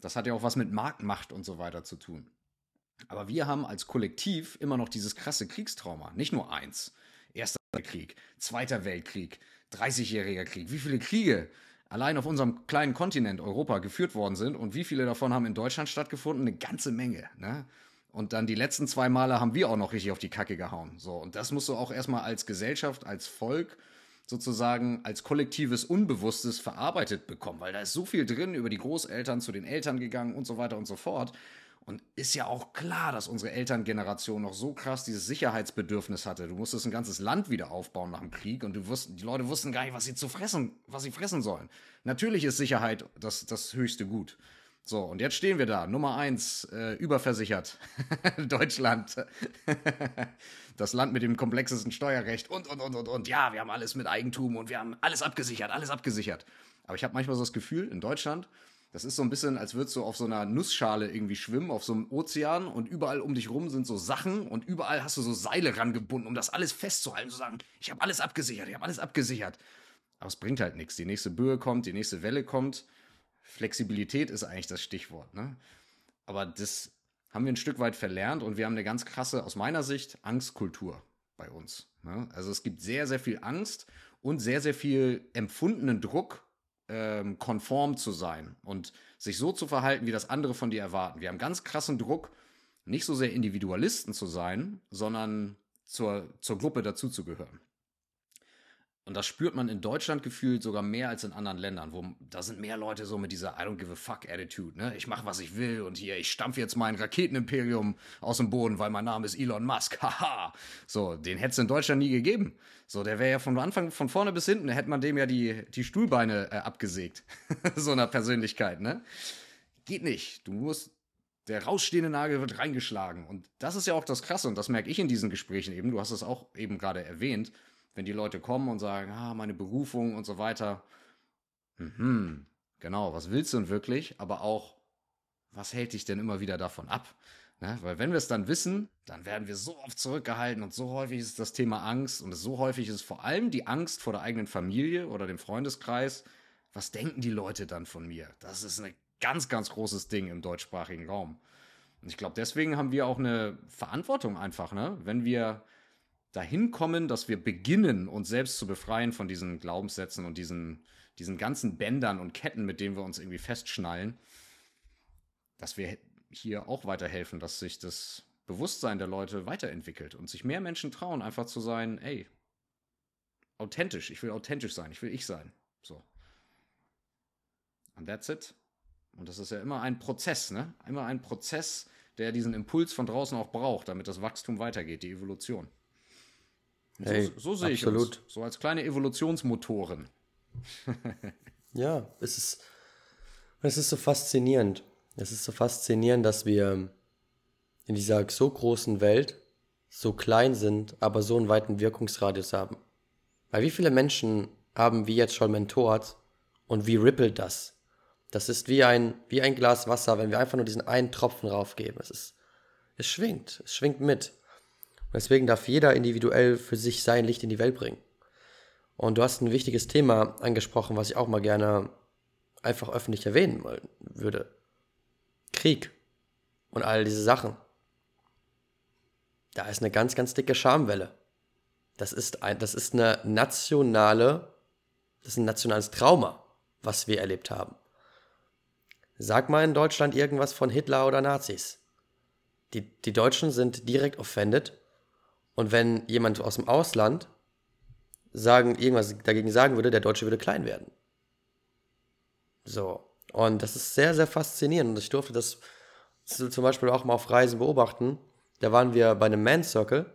Das hat ja auch was mit Marktmacht und so weiter zu tun. Aber wir haben als Kollektiv immer noch dieses krasse Kriegstrauma. Nicht nur eins. Erster Weltkrieg, Zweiter Weltkrieg, 30-jähriger Krieg. Wie viele Kriege allein auf unserem kleinen Kontinent Europa geführt worden sind und wie viele davon haben in Deutschland stattgefunden? Eine ganze Menge. Ne? Und dann die letzten zwei Male haben wir auch noch richtig auf die Kacke gehauen. So, und das musst du auch erstmal als Gesellschaft, als Volk sozusagen als kollektives Unbewusstes verarbeitet bekommen, weil da ist so viel drin über die Großeltern zu den Eltern gegangen und so weiter und so fort. Und ist ja auch klar, dass unsere Elterngeneration noch so krass dieses Sicherheitsbedürfnis hatte. Du musstest ein ganzes Land wieder aufbauen nach dem Krieg und du wussten, die Leute wussten gar nicht, was sie zu fressen, was sie fressen sollen. Natürlich ist Sicherheit das, das höchste Gut. So, und jetzt stehen wir da. Nummer eins, äh, überversichert. [LAUGHS] Deutschland. [LAUGHS] das Land mit dem komplexesten Steuerrecht und, und, und, und, und. Ja, wir haben alles mit Eigentum und wir haben alles abgesichert, alles abgesichert. Aber ich habe manchmal so das Gefühl, in Deutschland, das ist so ein bisschen, als würdest du auf so einer Nussschale irgendwie schwimmen, auf so einem Ozean und überall um dich rum sind so Sachen und überall hast du so Seile rangebunden, um das alles festzuhalten, zu sagen, ich habe alles abgesichert, ich habe alles abgesichert. Aber es bringt halt nichts. Die nächste Böe kommt, die nächste Welle kommt. Flexibilität ist eigentlich das Stichwort. Ne? Aber das haben wir ein Stück weit verlernt und wir haben eine ganz krasse, aus meiner Sicht, Angstkultur bei uns. Ne? Also es gibt sehr, sehr viel Angst und sehr, sehr viel empfundenen Druck ähm, konform zu sein und sich so zu verhalten, wie das andere von dir erwarten. Wir haben ganz krassen Druck, nicht so sehr Individualisten zu sein, sondern zur, zur Gruppe dazuzugehören. Und das spürt man in Deutschland gefühlt sogar mehr als in anderen Ländern, wo da sind mehr Leute so mit dieser I don't give a fuck Attitude, ne? Ich mache, was ich will und hier, ich stampfe jetzt mein Raketenimperium aus dem Boden, weil mein Name ist Elon Musk. [LAUGHS] Haha. so, den hätte es in Deutschland nie gegeben. So, der wäre ja von Anfang, von vorne bis hinten, hätte man dem ja die, die Stuhlbeine äh, abgesägt. [LAUGHS] so einer Persönlichkeit, ne? Geht nicht. Du musst der rausstehende Nagel wird reingeschlagen. Und das ist ja auch das Krasse. Und das merke ich in diesen Gesprächen eben. Du hast es auch eben gerade erwähnt wenn die Leute kommen und sagen, ah, meine Berufung und so weiter. Mhm, genau, was willst du denn wirklich? Aber auch, was hält dich denn immer wieder davon ab? Ne? Weil wenn wir es dann wissen, dann werden wir so oft zurückgehalten und so häufig ist das Thema Angst und so häufig ist vor allem die Angst vor der eigenen Familie oder dem Freundeskreis. Was denken die Leute dann von mir? Das ist ein ganz, ganz großes Ding im deutschsprachigen Raum. Und ich glaube, deswegen haben wir auch eine Verantwortung einfach, ne? Wenn wir dahin kommen, dass wir beginnen, uns selbst zu befreien von diesen Glaubenssätzen und diesen, diesen ganzen Bändern und Ketten, mit denen wir uns irgendwie festschnallen, dass wir hier auch weiterhelfen, dass sich das Bewusstsein der Leute weiterentwickelt und sich mehr Menschen trauen, einfach zu sein, ey, authentisch, ich will authentisch sein, ich will ich sein. So. And that's it. Und das ist ja immer ein Prozess, ne? Immer ein Prozess, der diesen Impuls von draußen auch braucht, damit das Wachstum weitergeht, die Evolution. Hey, so, so sehe ich uns. So als kleine Evolutionsmotoren. [LAUGHS] ja, es ist, es ist so faszinierend. Es ist so faszinierend, dass wir in dieser so großen Welt so klein sind, aber so einen weiten Wirkungsradius haben. Weil wie viele Menschen haben wir jetzt schon mentort und wie rippelt das? Das ist wie ein, wie ein Glas Wasser, wenn wir einfach nur diesen einen Tropfen raufgeben. Es ist, es schwingt, es schwingt mit. Deswegen darf jeder individuell für sich sein Licht in die Welt bringen. Und du hast ein wichtiges Thema angesprochen, was ich auch mal gerne einfach öffentlich erwähnen würde. Krieg und all diese Sachen. Da ist eine ganz, ganz dicke Schamwelle. Das ist, ein, das ist eine nationale, das ist ein nationales Trauma, was wir erlebt haben. Sag mal in Deutschland irgendwas von Hitler oder Nazis. die, die Deutschen sind direkt offended. Und wenn jemand aus dem Ausland sagen, irgendwas dagegen sagen würde, der Deutsche würde klein werden. So. Und das ist sehr, sehr faszinierend. Und ich durfte das zum Beispiel auch mal auf Reisen beobachten. Da waren wir bei einem Man Circle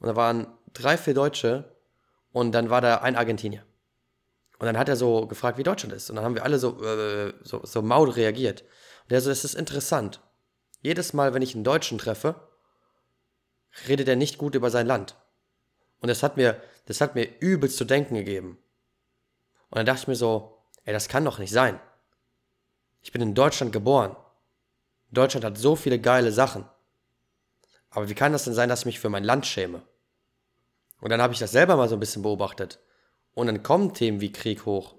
und da waren drei, vier Deutsche und dann war da ein Argentinier. Und dann hat er so gefragt, wie Deutschland ist. Und dann haben wir alle so, äh, so, so maul reagiert. Und er so, das ist interessant. Jedes Mal, wenn ich einen Deutschen treffe, redet er nicht gut über sein Land. Und das hat mir, das hat mir übelst zu denken gegeben. Und dann dachte ich mir so, ey, das kann doch nicht sein. Ich bin in Deutschland geboren. Deutschland hat so viele geile Sachen. Aber wie kann das denn sein, dass ich mich für mein Land schäme? Und dann habe ich das selber mal so ein bisschen beobachtet. Und dann kommen Themen wie Krieg hoch.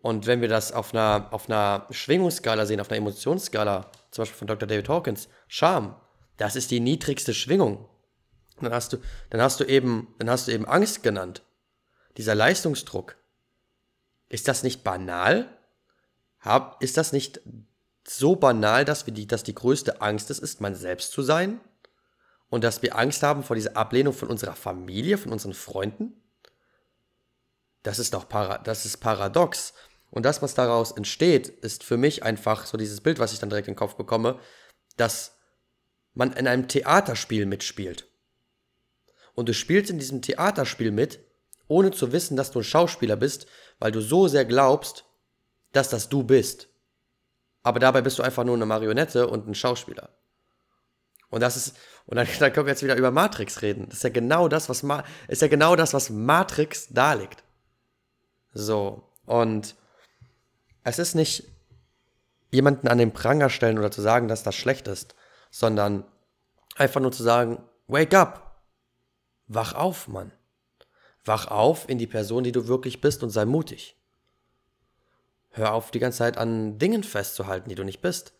Und wenn wir das auf einer, auf einer Schwingungsskala sehen, auf einer Emotionsskala, zum Beispiel von Dr. David Hawkins, Scham, das ist die niedrigste Schwingung. Dann hast du, dann hast du eben, dann hast du eben Angst genannt. Dieser Leistungsdruck. Ist das nicht banal? Hab, ist das nicht so banal, dass, wir die, dass die größte Angst ist, ist, man selbst zu sein? Und dass wir Angst haben vor dieser Ablehnung von unserer Familie, von unseren Freunden? Das ist doch para das ist paradox. Und das, was daraus entsteht, ist für mich einfach so dieses Bild, was ich dann direkt in den Kopf bekomme, dass man in einem Theaterspiel mitspielt. Und du spielst in diesem Theaterspiel mit, ohne zu wissen, dass du ein Schauspieler bist, weil du so sehr glaubst, dass das du bist. Aber dabei bist du einfach nur eine Marionette und ein Schauspieler. Und das ist, und dann, [LAUGHS] dann können wir jetzt wieder über Matrix reden. Das ist ja genau das, was Ma ist ja genau das, was Matrix darlegt. So. Und es ist nicht jemanden an den Pranger stellen oder zu sagen, dass das schlecht ist, sondern einfach nur zu sagen, wake up. Wach auf, Mann. Wach auf in die Person, die du wirklich bist und sei mutig. Hör auf, die ganze Zeit an Dingen festzuhalten, die du nicht bist.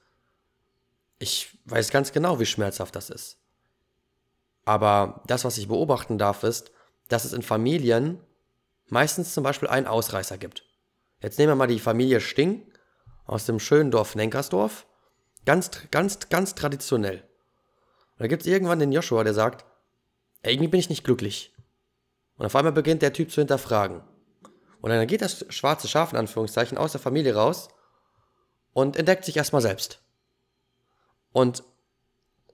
Ich weiß ganz genau, wie schmerzhaft das ist. Aber das, was ich beobachten darf, ist, dass es in Familien meistens zum Beispiel einen Ausreißer gibt. Jetzt nehmen wir mal die Familie Sting aus dem schönen Dorf Nenkersdorf. Ganz, ganz, ganz traditionell. Und da gibt es irgendwann den Joshua, der sagt, irgendwie bin ich nicht glücklich. Und auf einmal beginnt der Typ zu hinterfragen. Und dann geht das schwarze Schaf in Anführungszeichen aus der Familie raus und entdeckt sich erstmal selbst. Und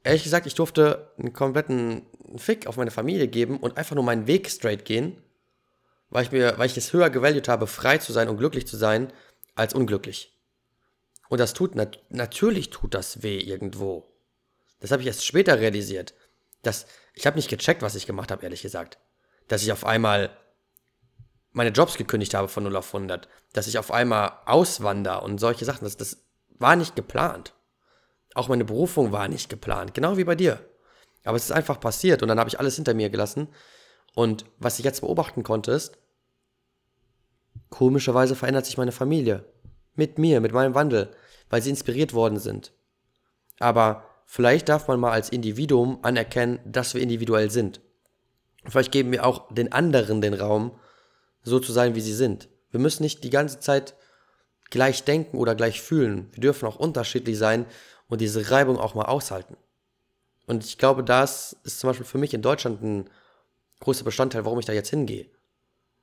ehrlich gesagt, ich durfte einen kompletten Fick auf meine Familie geben und einfach nur meinen Weg straight gehen, weil ich mir, weil ich es höher gevalued habe, frei zu sein und glücklich zu sein, als unglücklich. Und das tut, nat natürlich tut das weh irgendwo. Das habe ich erst später realisiert. Das, ich habe nicht gecheckt, was ich gemacht habe, ehrlich gesagt. Dass ich auf einmal meine Jobs gekündigt habe von 0 auf 100, dass ich auf einmal auswander und solche Sachen, das, das war nicht geplant. Auch meine Berufung war nicht geplant, genau wie bei dir. Aber es ist einfach passiert und dann habe ich alles hinter mir gelassen. Und was ich jetzt beobachten konnte, ist, komischerweise verändert sich meine Familie. Mit mir, mit meinem Wandel, weil sie inspiriert worden sind. Aber vielleicht darf man mal als Individuum anerkennen, dass wir individuell sind. Vielleicht geben wir auch den anderen den Raum, so zu sein, wie sie sind. Wir müssen nicht die ganze Zeit gleich denken oder gleich fühlen. Wir dürfen auch unterschiedlich sein und diese Reibung auch mal aushalten. Und ich glaube, das ist zum Beispiel für mich in Deutschland ein großer Bestandteil, warum ich da jetzt hingehe.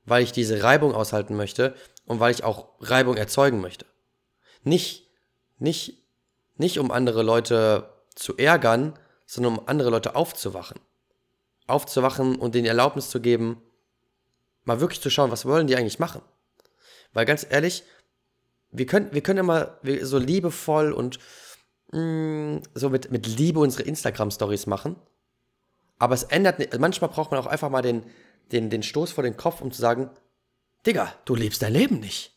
Weil ich diese Reibung aushalten möchte und weil ich auch Reibung erzeugen möchte. Nicht, nicht, nicht um andere Leute zu ärgern, sondern um andere Leute aufzuwachen. Aufzuwachen und denen Erlaubnis zu geben, mal wirklich zu schauen, was wollen die eigentlich machen. Weil ganz ehrlich, wir können, wir können immer so liebevoll und mh, mm, so mit, mit Liebe unsere Instagram-Stories machen. Aber es ändert manchmal braucht man auch einfach mal den, den, den Stoß vor den Kopf, um zu sagen, Digga, du lebst dein Leben nicht.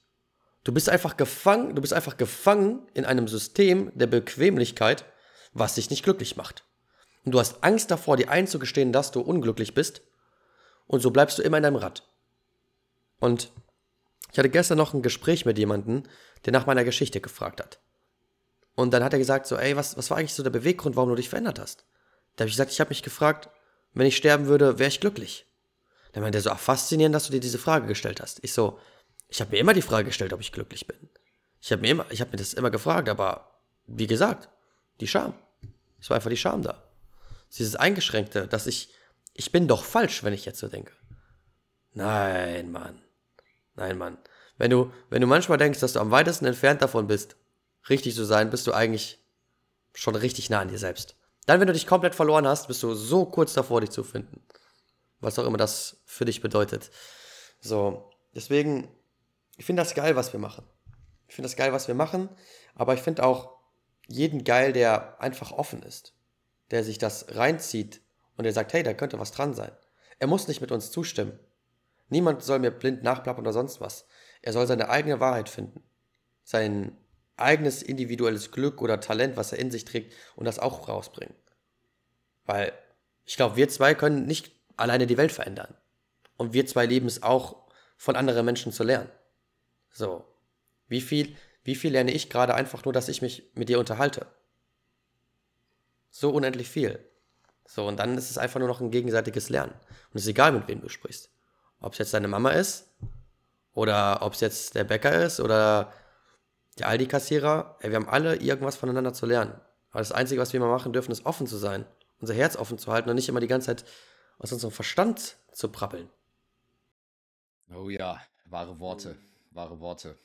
Du bist einfach gefangen, du bist einfach gefangen in einem System der Bequemlichkeit, was dich nicht glücklich macht. Und du hast Angst davor, dir einzugestehen, dass du unglücklich bist. Und so bleibst du immer in deinem Rad. Und ich hatte gestern noch ein Gespräch mit jemandem, der nach meiner Geschichte gefragt hat. Und dann hat er gesagt so, ey, was, was war eigentlich so der Beweggrund, warum du dich verändert hast? Da habe ich gesagt, ich habe mich gefragt, wenn ich sterben würde, wäre ich glücklich. Dann meinte er so, ach, faszinierend, dass du dir diese Frage gestellt hast. Ich so, ich habe mir immer die Frage gestellt, ob ich glücklich bin. Ich habe mir immer, ich habe mir das immer gefragt, aber wie gesagt, die Scham. Es war einfach die Scham da. Dieses Eingeschränkte, dass ich, ich bin doch falsch, wenn ich jetzt so denke. Nein, Mann. Nein, Mann. Wenn du, wenn du manchmal denkst, dass du am weitesten entfernt davon bist, richtig zu sein, bist du eigentlich schon richtig nah an dir selbst. Dann, wenn du dich komplett verloren hast, bist du so kurz davor, dich zu finden. Was auch immer das für dich bedeutet. So, deswegen, ich finde das geil, was wir machen. Ich finde das geil, was wir machen, aber ich finde auch jeden geil, der einfach offen ist, der sich das reinzieht und der sagt, hey, da könnte was dran sein. Er muss nicht mit uns zustimmen. Niemand soll mir blind nachplappern oder sonst was. Er soll seine eigene Wahrheit finden. Sein eigenes individuelles Glück oder Talent, was er in sich trägt, und das auch rausbringen. Weil ich glaube, wir zwei können nicht alleine die Welt verändern. Und wir zwei lieben es auch, von anderen Menschen zu lernen. So. Wie viel, wie viel lerne ich gerade einfach nur, dass ich mich mit dir unterhalte? So unendlich viel. So, und dann ist es einfach nur noch ein gegenseitiges Lernen. Und es ist egal, mit wem du sprichst. Ob es jetzt deine Mama ist, oder ob es jetzt der Bäcker ist, oder der Aldi-Kassierer. Wir haben alle irgendwas voneinander zu lernen. Aber das Einzige, was wir immer machen dürfen, ist offen zu sein. Unser Herz offen zu halten und nicht immer die ganze Zeit aus unserem Verstand zu prabbeln. Oh ja, wahre Worte, wahre Worte.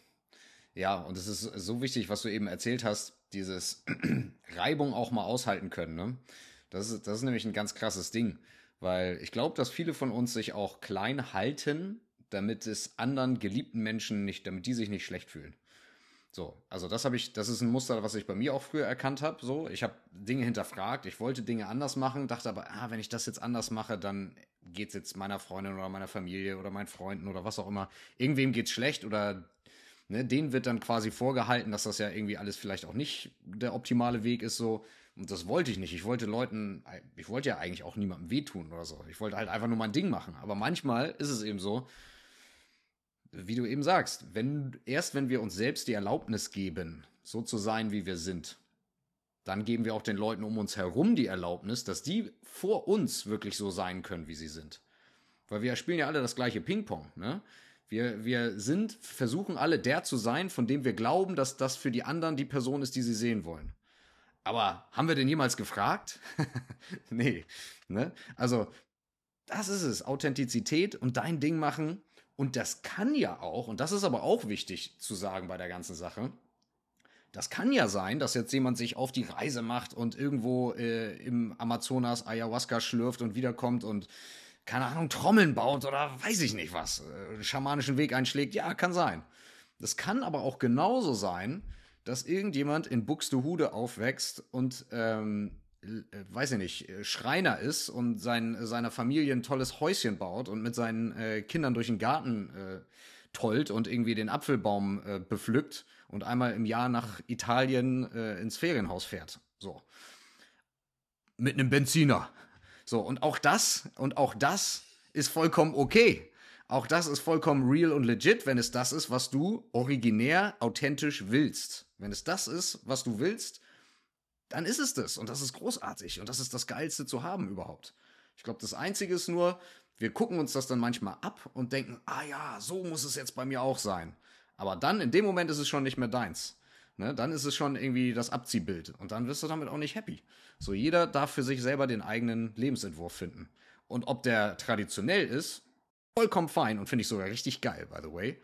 Ja, und es ist so wichtig, was du eben erzählt hast, dieses [CLEARS THROAT] Reibung auch mal aushalten können. Ne? Das, ist, das ist nämlich ein ganz krasses Ding, weil ich glaube, dass viele von uns sich auch klein halten, damit es anderen geliebten Menschen nicht, damit die sich nicht schlecht fühlen. So, also das habe ich, das ist ein Muster, was ich bei mir auch früher erkannt habe. So, ich habe Dinge hinterfragt, ich wollte Dinge anders machen, dachte aber, ah, wenn ich das jetzt anders mache, dann geht es jetzt meiner Freundin oder meiner Familie oder meinen Freunden oder was auch immer. Irgendwem geht's schlecht oder ne, denen wird dann quasi vorgehalten, dass das ja irgendwie alles vielleicht auch nicht der optimale Weg ist. So, und das wollte ich nicht. Ich wollte Leuten, ich wollte ja eigentlich auch niemandem wehtun oder so. Ich wollte halt einfach nur mein Ding machen. Aber manchmal ist es eben so, wie du eben sagst, wenn, erst wenn wir uns selbst die Erlaubnis geben, so zu sein, wie wir sind, dann geben wir auch den Leuten um uns herum die Erlaubnis, dass die vor uns wirklich so sein können, wie sie sind. Weil wir spielen ja alle das gleiche Ping-Pong, ne? Wir, wir sind, versuchen alle der zu sein, von dem wir glauben, dass das für die anderen die Person ist, die sie sehen wollen. Aber haben wir denn jemals gefragt? [LAUGHS] nee. Ne? Also, das ist es. Authentizität und dein Ding machen und das kann ja auch, und das ist aber auch wichtig zu sagen bei der ganzen Sache, das kann ja sein, dass jetzt jemand sich auf die Reise macht und irgendwo äh, im Amazonas Ayahuasca schlürft und wiederkommt und keine Ahnung, Trommeln baut oder weiß ich nicht was, äh, schamanischen Weg einschlägt. Ja, kann sein. Das kann aber auch genauso sein, dass irgendjemand in Buxtehude aufwächst und ähm, äh, weiß ich nicht, äh, Schreiner ist und sein, seiner Familie ein tolles Häuschen baut und mit seinen äh, Kindern durch den Garten äh, tollt und irgendwie den Apfelbaum äh, bepflückt und einmal im Jahr nach Italien äh, ins Ferienhaus fährt. So. Mit einem Benziner. So, und auch das, und auch das ist vollkommen okay. Auch das ist vollkommen real und legit, wenn es das ist, was du originär, authentisch willst. Wenn es das ist, was du willst, dann ist es das. Und das ist großartig. Und das ist das Geilste zu haben überhaupt. Ich glaube, das Einzige ist nur, wir gucken uns das dann manchmal ab und denken, ah ja, so muss es jetzt bei mir auch sein. Aber dann, in dem Moment ist es schon nicht mehr deins. Ne? Dann ist es schon irgendwie das Abziehbild. Und dann wirst du damit auch nicht happy. So, jeder darf für sich selber den eigenen Lebensentwurf finden. Und ob der traditionell ist, vollkommen fein und finde ich sogar richtig geil, by the way.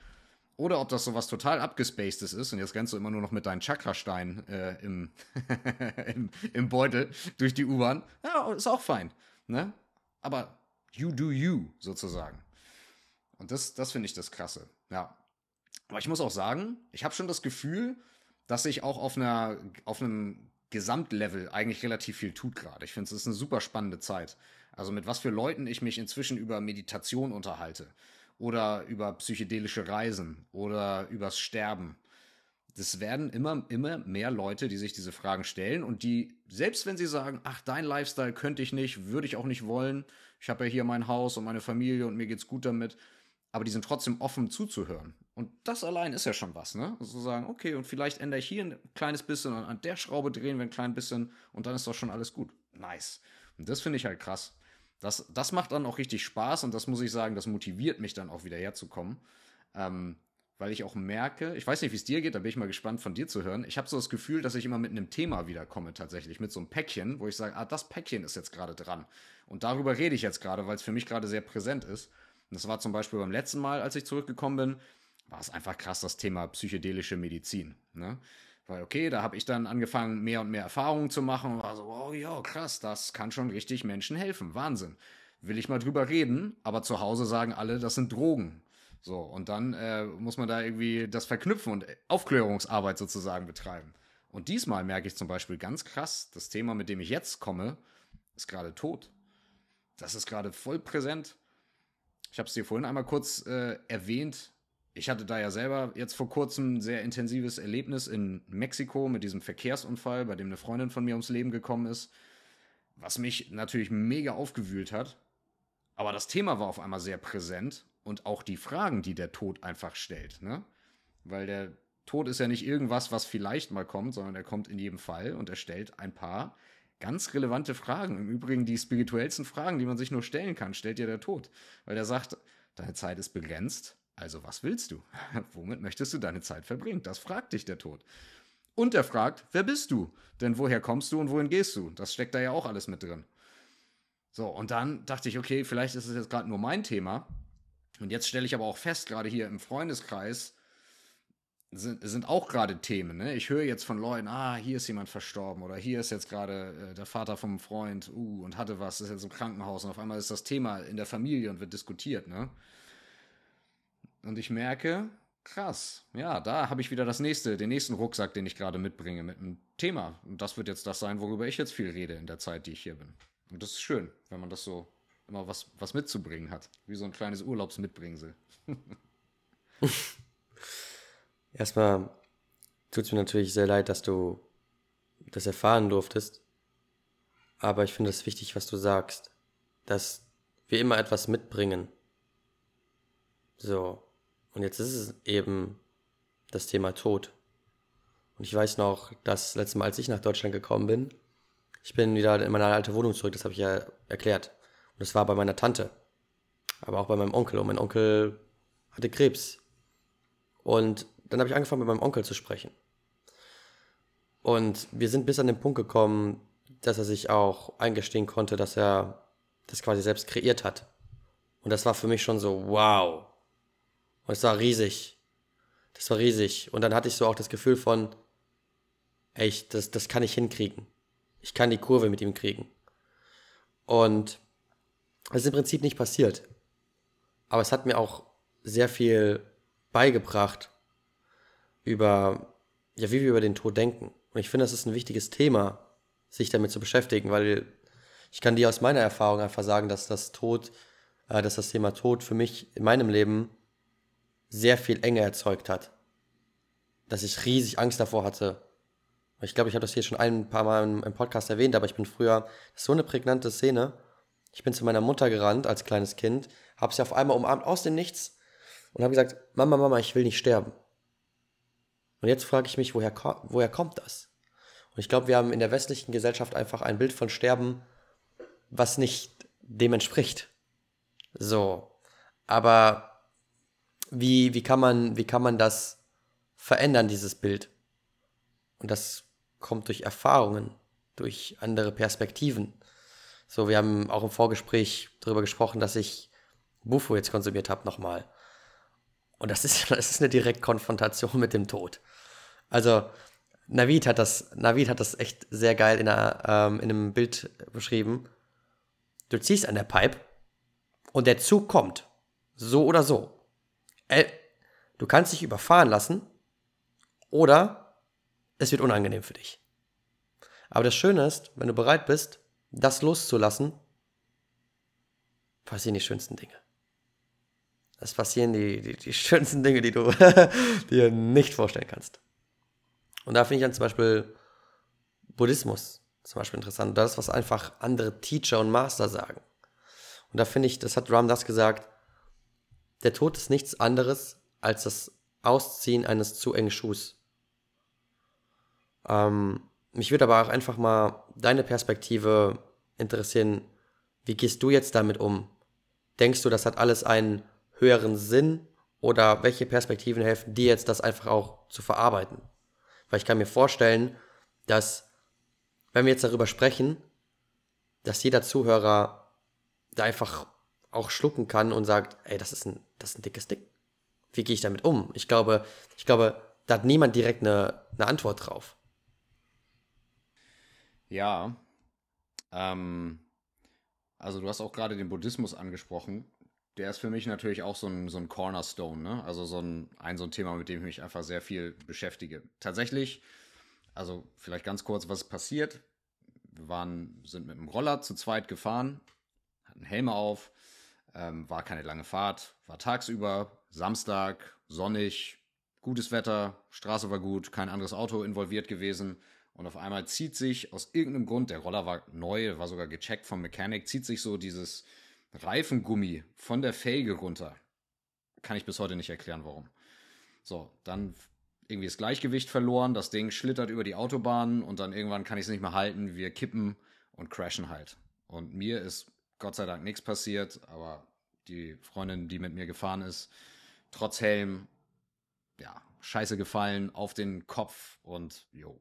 Oder ob das so was total abgespacedes ist und jetzt rennst du immer nur noch mit deinen Chakrasteinen äh, im, [LAUGHS] im, im, Beutel durch die U-Bahn. Ja, ist auch fein. Ne? Aber you do you, sozusagen. Und das, das finde ich das Krasse. Ja. Aber ich muss auch sagen, ich habe schon das Gefühl, dass sich auch auf, einer, auf einem Gesamtlevel eigentlich relativ viel tut gerade. Ich finde, es ist eine super spannende Zeit. Also mit was für Leuten ich mich inzwischen über Meditation unterhalte oder über psychedelische Reisen oder übers Sterben. Das werden immer, immer mehr Leute, die sich diese Fragen stellen und die, selbst wenn sie sagen, ach, dein Lifestyle könnte ich nicht, würde ich auch nicht wollen, ich habe ja hier mein Haus und meine Familie und mir geht's gut damit, aber die sind trotzdem offen zuzuhören. Und das allein ist ja schon was, ne? So also sagen, okay, und vielleicht ändere ich hier ein kleines bisschen und an der Schraube drehen wir ein klein bisschen und dann ist doch schon alles gut. Nice. Und das finde ich halt krass. Das, das macht dann auch richtig Spaß und das muss ich sagen, das motiviert mich dann auch wieder herzukommen. Ähm, weil ich auch merke, ich weiß nicht, wie es dir geht, da bin ich mal gespannt von dir zu hören. Ich habe so das Gefühl, dass ich immer mit einem Thema wiederkomme tatsächlich, mit so einem Päckchen, wo ich sage, ah, das Päckchen ist jetzt gerade dran. Und darüber rede ich jetzt gerade, weil es für mich gerade sehr präsent ist. Und das war zum Beispiel beim letzten Mal, als ich zurückgekommen bin, war es einfach krass das Thema psychedelische Medizin. Ne? Weil, okay, da habe ich dann angefangen, mehr und mehr Erfahrungen zu machen und war so, oh ja, krass, das kann schon richtig Menschen helfen. Wahnsinn. Will ich mal drüber reden, aber zu Hause sagen alle, das sind Drogen. So, und dann äh, muss man da irgendwie das verknüpfen und Aufklärungsarbeit sozusagen betreiben. Und diesmal merke ich zum Beispiel ganz krass, das Thema, mit dem ich jetzt komme, ist gerade tot. Das ist gerade voll präsent. Ich habe es dir vorhin einmal kurz äh, erwähnt. Ich hatte da ja selber jetzt vor kurzem ein sehr intensives Erlebnis in Mexiko mit diesem Verkehrsunfall, bei dem eine Freundin von mir ums Leben gekommen ist, was mich natürlich mega aufgewühlt hat. Aber das Thema war auf einmal sehr präsent und auch die Fragen, die der Tod einfach stellt. Ne? Weil der Tod ist ja nicht irgendwas, was vielleicht mal kommt, sondern er kommt in jedem Fall und er stellt ein paar ganz relevante Fragen. Im Übrigen die spirituellsten Fragen, die man sich nur stellen kann, stellt dir der Tod. Weil er sagt, deine Zeit ist begrenzt, also was willst du? [LAUGHS] Womit möchtest du deine Zeit verbringen? Das fragt dich der Tod. Und er fragt, wer bist du? Denn woher kommst du und wohin gehst du? Das steckt da ja auch alles mit drin. So, und dann dachte ich, okay, vielleicht ist es jetzt gerade nur mein Thema, und jetzt stelle ich aber auch fest, gerade hier im Freundeskreis sind, sind auch gerade Themen. Ne? Ich höre jetzt von Leuten, ah, hier ist jemand verstorben oder hier ist jetzt gerade äh, der Vater vom Freund, uh, und hatte was, ist jetzt im Krankenhaus und auf einmal ist das Thema in der Familie und wird diskutiert. Ne? Und ich merke, krass, ja, da habe ich wieder das nächste, den nächsten Rucksack, den ich gerade mitbringe mit einem Thema. Und das wird jetzt das sein, worüber ich jetzt viel rede in der Zeit, die ich hier bin. Und das ist schön, wenn man das so immer was, was mitzubringen hat. Wie so ein kleines Urlaubsmitbringsel. [LAUGHS] Erstmal tut es mir natürlich sehr leid, dass du das erfahren durftest. Aber ich finde es wichtig, was du sagst. Dass wir immer etwas mitbringen. So. Und jetzt ist es eben das Thema Tod. Und ich weiß noch, das letzte Mal, als ich nach Deutschland gekommen bin, ich bin wieder in meine alte Wohnung zurück, das habe ich ja erklärt. Das war bei meiner Tante, aber auch bei meinem Onkel. Und mein Onkel hatte Krebs. Und dann habe ich angefangen, mit meinem Onkel zu sprechen. Und wir sind bis an den Punkt gekommen, dass er sich auch eingestehen konnte, dass er das quasi selbst kreiert hat. Und das war für mich schon so, wow. Und es war riesig. Das war riesig. Und dann hatte ich so auch das Gefühl von, ey, das, das kann ich hinkriegen. Ich kann die Kurve mit ihm kriegen. Und das ist im Prinzip nicht passiert. Aber es hat mir auch sehr viel beigebracht über, ja, wie wir über den Tod denken. Und ich finde, das ist ein wichtiges Thema, sich damit zu beschäftigen, weil ich kann dir aus meiner Erfahrung einfach sagen, dass das Tod, äh, dass das Thema Tod für mich in meinem Leben sehr viel Enge erzeugt hat. Dass ich riesig Angst davor hatte. Ich glaube, ich habe das hier schon ein paar Mal im Podcast erwähnt, aber ich bin früher, so eine prägnante Szene, ich bin zu meiner Mutter gerannt als kleines Kind, habe sie auf einmal umarmt aus dem Nichts und habe gesagt, Mama, Mama, ich will nicht sterben. Und jetzt frage ich mich, woher, woher kommt das? Und ich glaube, wir haben in der westlichen Gesellschaft einfach ein Bild von Sterben, was nicht dem entspricht. So. Aber wie, wie, kann man, wie kann man das verändern, dieses Bild? Und das kommt durch Erfahrungen, durch andere Perspektiven. So, wir haben auch im Vorgespräch darüber gesprochen, dass ich Bufo jetzt konsumiert habe nochmal. Und das ist, [LAUGHS] das ist eine Direktkonfrontation mit dem Tod. Also, Navid hat das, Navid hat das echt sehr geil in, einer, ähm, in einem Bild beschrieben. Du ziehst an der Pipe und der Zug kommt. So oder so. Äh, du kannst dich überfahren lassen oder es wird unangenehm für dich. Aber das Schöne ist, wenn du bereit bist, das loszulassen, passieren die schönsten Dinge. Es passieren die, die, die [LAUGHS] schönsten Dinge, die du [LAUGHS] dir nicht vorstellen kannst. Und da finde ich dann zum Beispiel Buddhismus zum Beispiel interessant. Das, was einfach andere Teacher und Master sagen. Und da finde ich, das hat Ram das gesagt, der Tod ist nichts anderes als das Ausziehen eines zu engen Schuhs. Ähm, mich würde aber auch einfach mal deine Perspektive interessieren. Wie gehst du jetzt damit um? Denkst du, das hat alles einen höheren Sinn oder welche Perspektiven helfen dir jetzt, das einfach auch zu verarbeiten? Weil ich kann mir vorstellen, dass, wenn wir jetzt darüber sprechen, dass jeder Zuhörer da einfach auch schlucken kann und sagt, ey, das ist ein, das ist ein dickes Ding. Wie gehe ich damit um? Ich glaube, ich glaube, da hat niemand direkt eine, eine Antwort drauf. Ja, ähm, also du hast auch gerade den Buddhismus angesprochen. Der ist für mich natürlich auch so ein, so ein Cornerstone, ne? Also so ein, ein, so ein Thema, mit dem ich mich einfach sehr viel beschäftige. Tatsächlich, also vielleicht ganz kurz, was passiert. Wir waren, sind mit dem Roller zu zweit gefahren, hatten Helme auf, ähm, war keine lange Fahrt, war tagsüber, Samstag, sonnig, gutes Wetter, Straße war gut, kein anderes Auto involviert gewesen. Und auf einmal zieht sich aus irgendeinem Grund, der Roller war neu, war sogar gecheckt vom Mechanik, zieht sich so dieses Reifengummi von der Felge runter. Kann ich bis heute nicht erklären, warum. So, dann irgendwie das Gleichgewicht verloren, das Ding schlittert über die Autobahn und dann irgendwann kann ich es nicht mehr halten, wir kippen und crashen halt. Und mir ist Gott sei Dank nichts passiert, aber die Freundin, die mit mir gefahren ist, trotz Helm, ja, scheiße gefallen auf den Kopf und jo.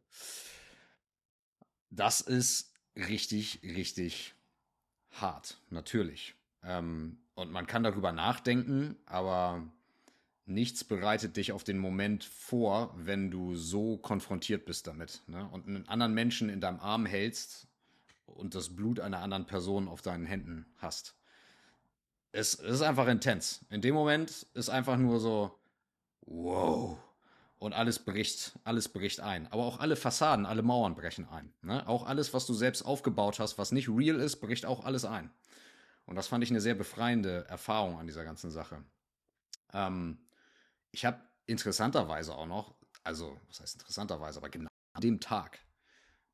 Das ist richtig, richtig hart, natürlich. Ähm, und man kann darüber nachdenken, aber nichts bereitet dich auf den Moment vor, wenn du so konfrontiert bist damit. Ne? Und einen anderen Menschen in deinem Arm hältst und das Blut einer anderen Person auf deinen Händen hast. Es, es ist einfach intens. In dem Moment ist einfach nur so, wow. Und alles bricht, alles bricht ein. Aber auch alle Fassaden, alle Mauern brechen ein. Ne? Auch alles, was du selbst aufgebaut hast, was nicht real ist, bricht auch alles ein. Und das fand ich eine sehr befreiende Erfahrung an dieser ganzen Sache. Ähm, ich habe interessanterweise auch noch, also was heißt interessanterweise, aber genau an dem Tag,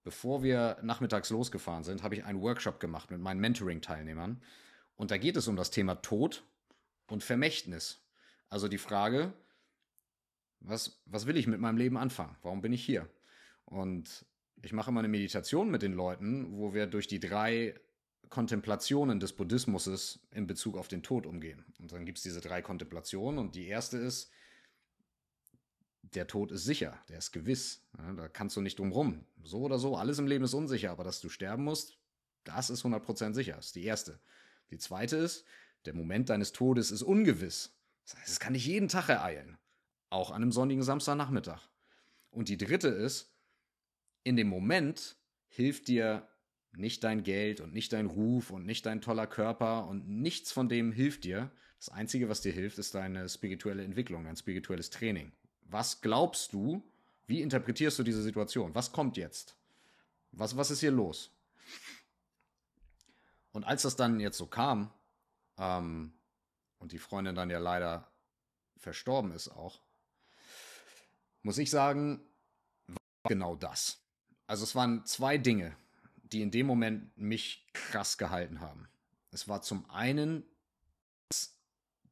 bevor wir nachmittags losgefahren sind, habe ich einen Workshop gemacht mit meinen Mentoring-Teilnehmern. Und da geht es um das Thema Tod und Vermächtnis. Also die Frage, was, was will ich mit meinem Leben anfangen? Warum bin ich hier? Und ich mache immer eine Meditation mit den Leuten, wo wir durch die drei Kontemplationen des Buddhismus in Bezug auf den Tod umgehen. Und dann gibt es diese drei Kontemplationen und die erste ist, der Tod ist sicher, der ist gewiss. Ja, da kannst du nicht drum rum. So oder so, alles im Leben ist unsicher, aber dass du sterben musst, das ist 100% sicher. Das ist die erste. Die zweite ist, der Moment deines Todes ist ungewiss. Das heißt, es kann dich jeden Tag ereilen. Auch an einem sonnigen Samstagnachmittag. Und die dritte ist, in dem Moment hilft dir nicht dein Geld und nicht dein Ruf und nicht dein toller Körper und nichts von dem hilft dir. Das Einzige, was dir hilft, ist deine spirituelle Entwicklung, dein spirituelles Training. Was glaubst du? Wie interpretierst du diese Situation? Was kommt jetzt? Was, was ist hier los? Und als das dann jetzt so kam, ähm, und die Freundin dann ja leider verstorben ist auch, muss ich sagen, war genau das. Also es waren zwei Dinge, die in dem Moment mich krass gehalten haben. Es war zum einen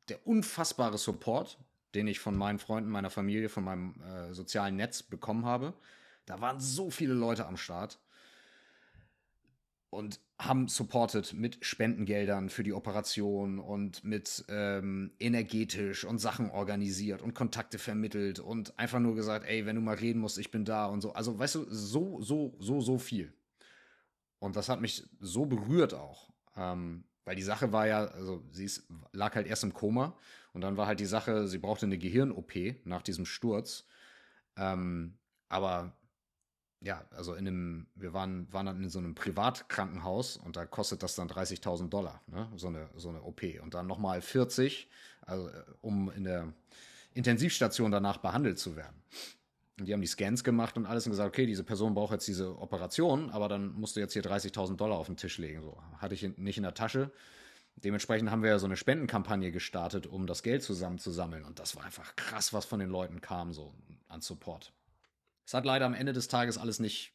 der unfassbare Support, den ich von meinen Freunden, meiner Familie, von meinem äh, sozialen Netz bekommen habe. Da waren so viele Leute am Start und haben supported mit Spendengeldern für die Operation und mit ähm, energetisch und Sachen organisiert und Kontakte vermittelt und einfach nur gesagt, ey, wenn du mal reden musst, ich bin da und so. Also, weißt du, so, so, so, so viel. Und das hat mich so berührt auch. Ähm, weil die Sache war ja, also sie ist, lag halt erst im Koma und dann war halt die Sache, sie brauchte eine Gehirn-OP nach diesem Sturz. Ähm, aber ja, also in einem, wir waren, waren dann in so einem Privatkrankenhaus und da kostet das dann 30.000 Dollar, ne? so, eine, so eine OP. Und dann nochmal 40, also, äh, um in der Intensivstation danach behandelt zu werden. Und die haben die Scans gemacht und alles und gesagt, okay, diese Person braucht jetzt diese Operation, aber dann musst du jetzt hier 30.000 Dollar auf den Tisch legen. So hatte ich nicht in der Tasche. Dementsprechend haben wir ja so eine Spendenkampagne gestartet, um das Geld zusammenzusammeln. Und das war einfach krass, was von den Leuten kam, so an Support. Es hat leider am Ende des Tages alles nicht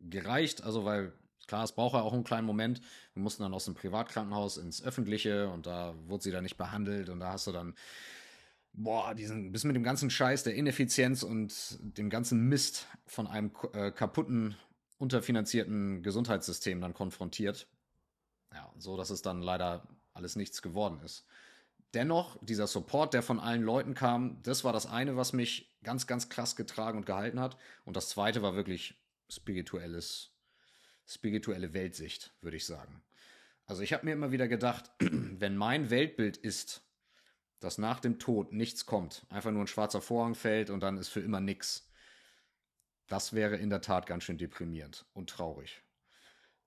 gereicht, also weil klar, es braucht ja auch einen kleinen Moment. Wir mussten dann aus dem Privatkrankenhaus ins öffentliche und da wurde sie dann nicht behandelt und da hast du dann boah, diesen, bist mit dem ganzen Scheiß der Ineffizienz und dem ganzen Mist von einem äh, kaputten, unterfinanzierten Gesundheitssystem dann konfrontiert. Ja, so dass es dann leider alles nichts geworden ist. dennoch, dieser Support, der von allen Leuten kam, das war das eine, was mich ganz, ganz krass getragen und gehalten hat. Und das zweite war wirklich spirituelles, spirituelle Weltsicht, würde ich sagen. Also ich habe mir immer wieder gedacht, [CLEARS THROAT] wenn mein Weltbild ist, dass nach dem Tod nichts kommt, einfach nur ein schwarzer Vorhang fällt und dann ist für immer nichts, das wäre in der Tat ganz schön deprimierend und traurig.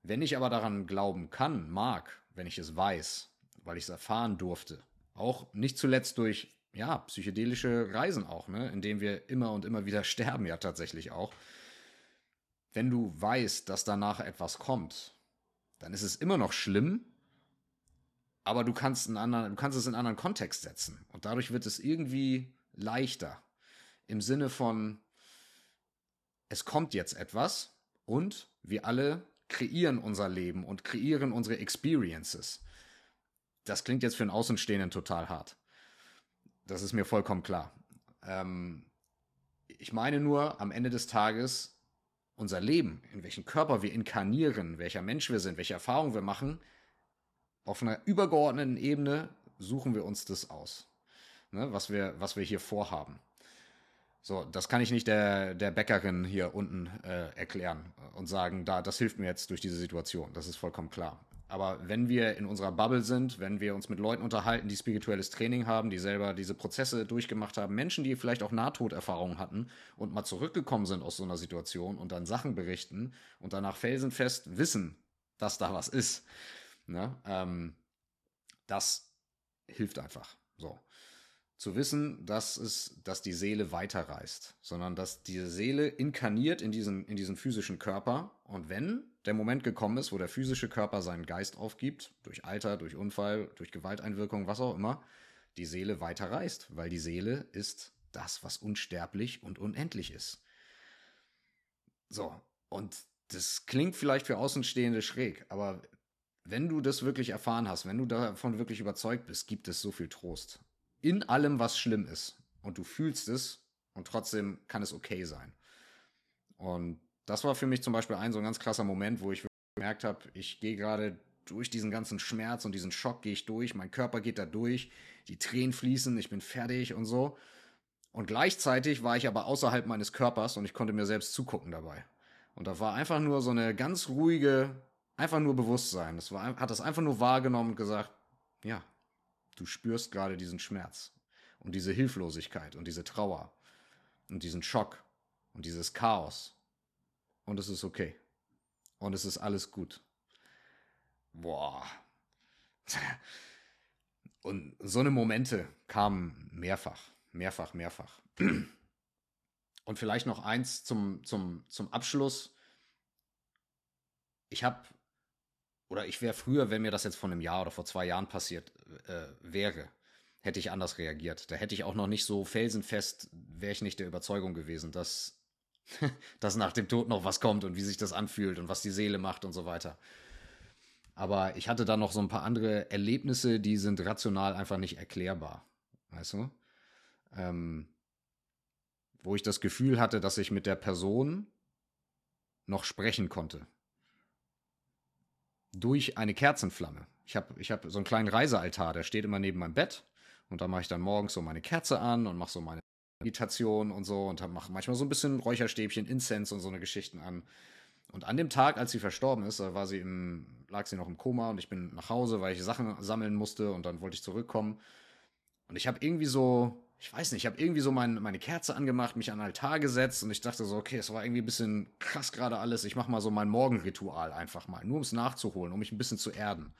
Wenn ich aber daran glauben kann, mag, wenn ich es weiß, weil ich es erfahren durfte, auch nicht zuletzt durch ja, psychedelische Reisen auch, ne, indem wir immer und immer wieder [LAUGHS] sterben ja tatsächlich auch. Wenn du weißt, dass danach etwas kommt, dann ist es immer noch schlimm, aber du kannst, einen anderen, du kannst es in einen anderen Kontext setzen. Und dadurch wird es irgendwie leichter. Im Sinne von, es kommt jetzt etwas und wir alle kreieren unser Leben und kreieren unsere Experiences. Das klingt jetzt für einen Außenstehenden total hart. Das ist mir vollkommen klar. Ähm, ich meine nur, am Ende des Tages, unser Leben, in welchen Körper wir inkarnieren, welcher Mensch wir sind, welche Erfahrungen wir machen, auf einer übergeordneten Ebene suchen wir uns das aus, ne, was, wir, was wir hier vorhaben. So, das kann ich nicht der, der Bäckerin hier unten äh, erklären und sagen, da, das hilft mir jetzt durch diese Situation. Das ist vollkommen klar. Aber wenn wir in unserer Bubble sind, wenn wir uns mit Leuten unterhalten, die spirituelles Training haben, die selber diese Prozesse durchgemacht haben, Menschen, die vielleicht auch Nahtoderfahrungen hatten und mal zurückgekommen sind aus so einer Situation und dann Sachen berichten und danach felsenfest wissen, dass da was ist, ne? ähm, das hilft einfach. So zu wissen, dass es, dass die Seele weiterreist, sondern dass die Seele inkarniert in diesen, in diesen physischen Körper. Und wenn der Moment gekommen ist, wo der physische Körper seinen Geist aufgibt, durch Alter, durch Unfall, durch Gewalteinwirkung, was auch immer, die Seele weiterreist, weil die Seele ist das, was unsterblich und unendlich ist. So, und das klingt vielleicht für Außenstehende schräg, aber wenn du das wirklich erfahren hast, wenn du davon wirklich überzeugt bist, gibt es so viel Trost in allem, was schlimm ist. Und du fühlst es und trotzdem kann es okay sein. Und das war für mich zum Beispiel ein so ein ganz krasser Moment, wo ich gemerkt habe, ich gehe gerade durch diesen ganzen Schmerz und diesen Schock gehe ich durch, mein Körper geht da durch, die Tränen fließen, ich bin fertig und so. Und gleichzeitig war ich aber außerhalb meines Körpers und ich konnte mir selbst zugucken dabei. Und da war einfach nur so eine ganz ruhige, einfach nur Bewusstsein. Das war, hat das einfach nur wahrgenommen und gesagt, ja, Du spürst gerade diesen Schmerz und diese Hilflosigkeit und diese Trauer und diesen Schock und dieses Chaos. Und es ist okay. Und es ist alles gut. Boah. Und so eine Momente kamen mehrfach, mehrfach, mehrfach. Und vielleicht noch eins zum, zum, zum Abschluss. Ich habe oder ich wäre früher, wenn mir das jetzt vor einem Jahr oder vor zwei Jahren passiert äh, wäre, hätte ich anders reagiert. Da hätte ich auch noch nicht so felsenfest, wäre ich nicht der Überzeugung gewesen, dass, [LAUGHS] dass nach dem Tod noch was kommt und wie sich das anfühlt und was die Seele macht und so weiter. Aber ich hatte da noch so ein paar andere Erlebnisse, die sind rational einfach nicht erklärbar. Weißt du? Ähm, wo ich das Gefühl hatte, dass ich mit der Person noch sprechen konnte durch eine Kerzenflamme. Ich habe ich hab so einen kleinen Reisealtar, der steht immer neben meinem Bett. Und da mache ich dann morgens so meine Kerze an und mache so meine Meditation und so und mache manchmal so ein bisschen Räucherstäbchen, Incense und so eine Geschichten an. Und an dem Tag, als sie verstorben ist, war sie im, lag sie noch im Koma und ich bin nach Hause, weil ich Sachen sammeln musste und dann wollte ich zurückkommen. Und ich habe irgendwie so ich weiß nicht, ich habe irgendwie so mein, meine Kerze angemacht, mich an den Altar gesetzt und ich dachte so, okay, es war irgendwie ein bisschen krass gerade alles. Ich mache mal so mein Morgenritual einfach mal, nur um es nachzuholen, um mich ein bisschen zu erden.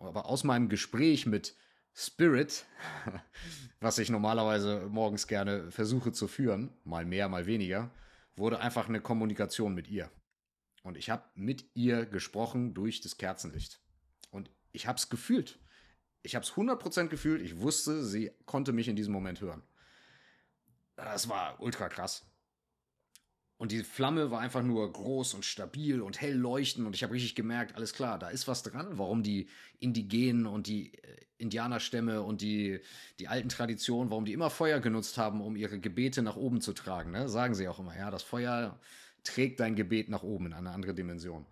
Aber aus meinem Gespräch mit Spirit, [LAUGHS] was ich normalerweise morgens gerne versuche zu führen, mal mehr, mal weniger, wurde einfach eine Kommunikation mit ihr. Und ich habe mit ihr gesprochen durch das Kerzenlicht. Und ich habe es gefühlt ich habe es 100% gefühlt. Ich wusste, sie konnte mich in diesem Moment hören. Das war ultra krass. Und die Flamme war einfach nur groß und stabil und hell leuchtend. Und ich habe richtig gemerkt, alles klar, da ist was dran, warum die Indigenen und die äh, Indianerstämme und die, die alten Traditionen, warum die immer Feuer genutzt haben, um ihre Gebete nach oben zu tragen. Ne? Sagen sie auch immer, ja, das Feuer trägt dein Gebet nach oben in eine andere Dimension.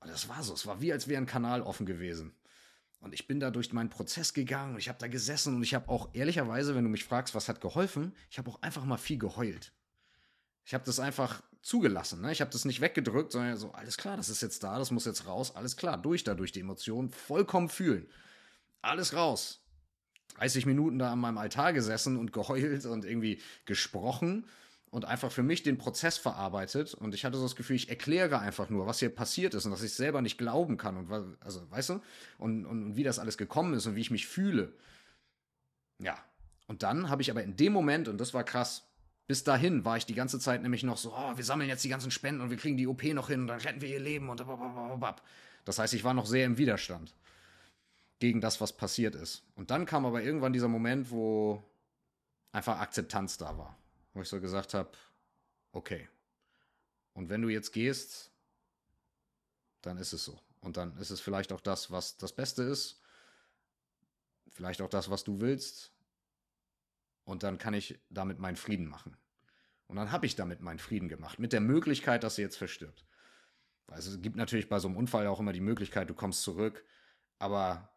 Und das war so, es war wie, als wäre ein Kanal offen gewesen. Und ich bin da durch meinen Prozess gegangen und ich habe da gesessen und ich habe auch ehrlicherweise, wenn du mich fragst, was hat geholfen, ich habe auch einfach mal viel geheult. Ich habe das einfach zugelassen. Ne? Ich habe das nicht weggedrückt, sondern so, alles klar, das ist jetzt da, das muss jetzt raus, alles klar, durch da, durch die Emotionen, vollkommen fühlen. Alles raus. 30 Minuten da an meinem Altar gesessen und geheult und irgendwie gesprochen und einfach für mich den Prozess verarbeitet. Und ich hatte so das Gefühl, ich erkläre einfach nur, was hier passiert ist und dass ich selber nicht glauben kann und also, weißt du, und, und, und wie das alles gekommen ist und wie ich mich fühle. Ja. Und dann habe ich aber in dem Moment, und das war krass, bis dahin war ich die ganze Zeit nämlich noch so, oh, wir sammeln jetzt die ganzen Spenden und wir kriegen die OP noch hin und dann retten wir ihr Leben und das heißt, ich war noch sehr im Widerstand gegen das, was passiert ist. Und dann kam aber irgendwann dieser Moment, wo einfach Akzeptanz da war wo ich so gesagt habe, okay. Und wenn du jetzt gehst, dann ist es so. Und dann ist es vielleicht auch das, was das Beste ist. Vielleicht auch das, was du willst. Und dann kann ich damit meinen Frieden machen. Und dann habe ich damit meinen Frieden gemacht. Mit der Möglichkeit, dass sie jetzt verstirbt. Also es gibt natürlich bei so einem Unfall auch immer die Möglichkeit, du kommst zurück. Aber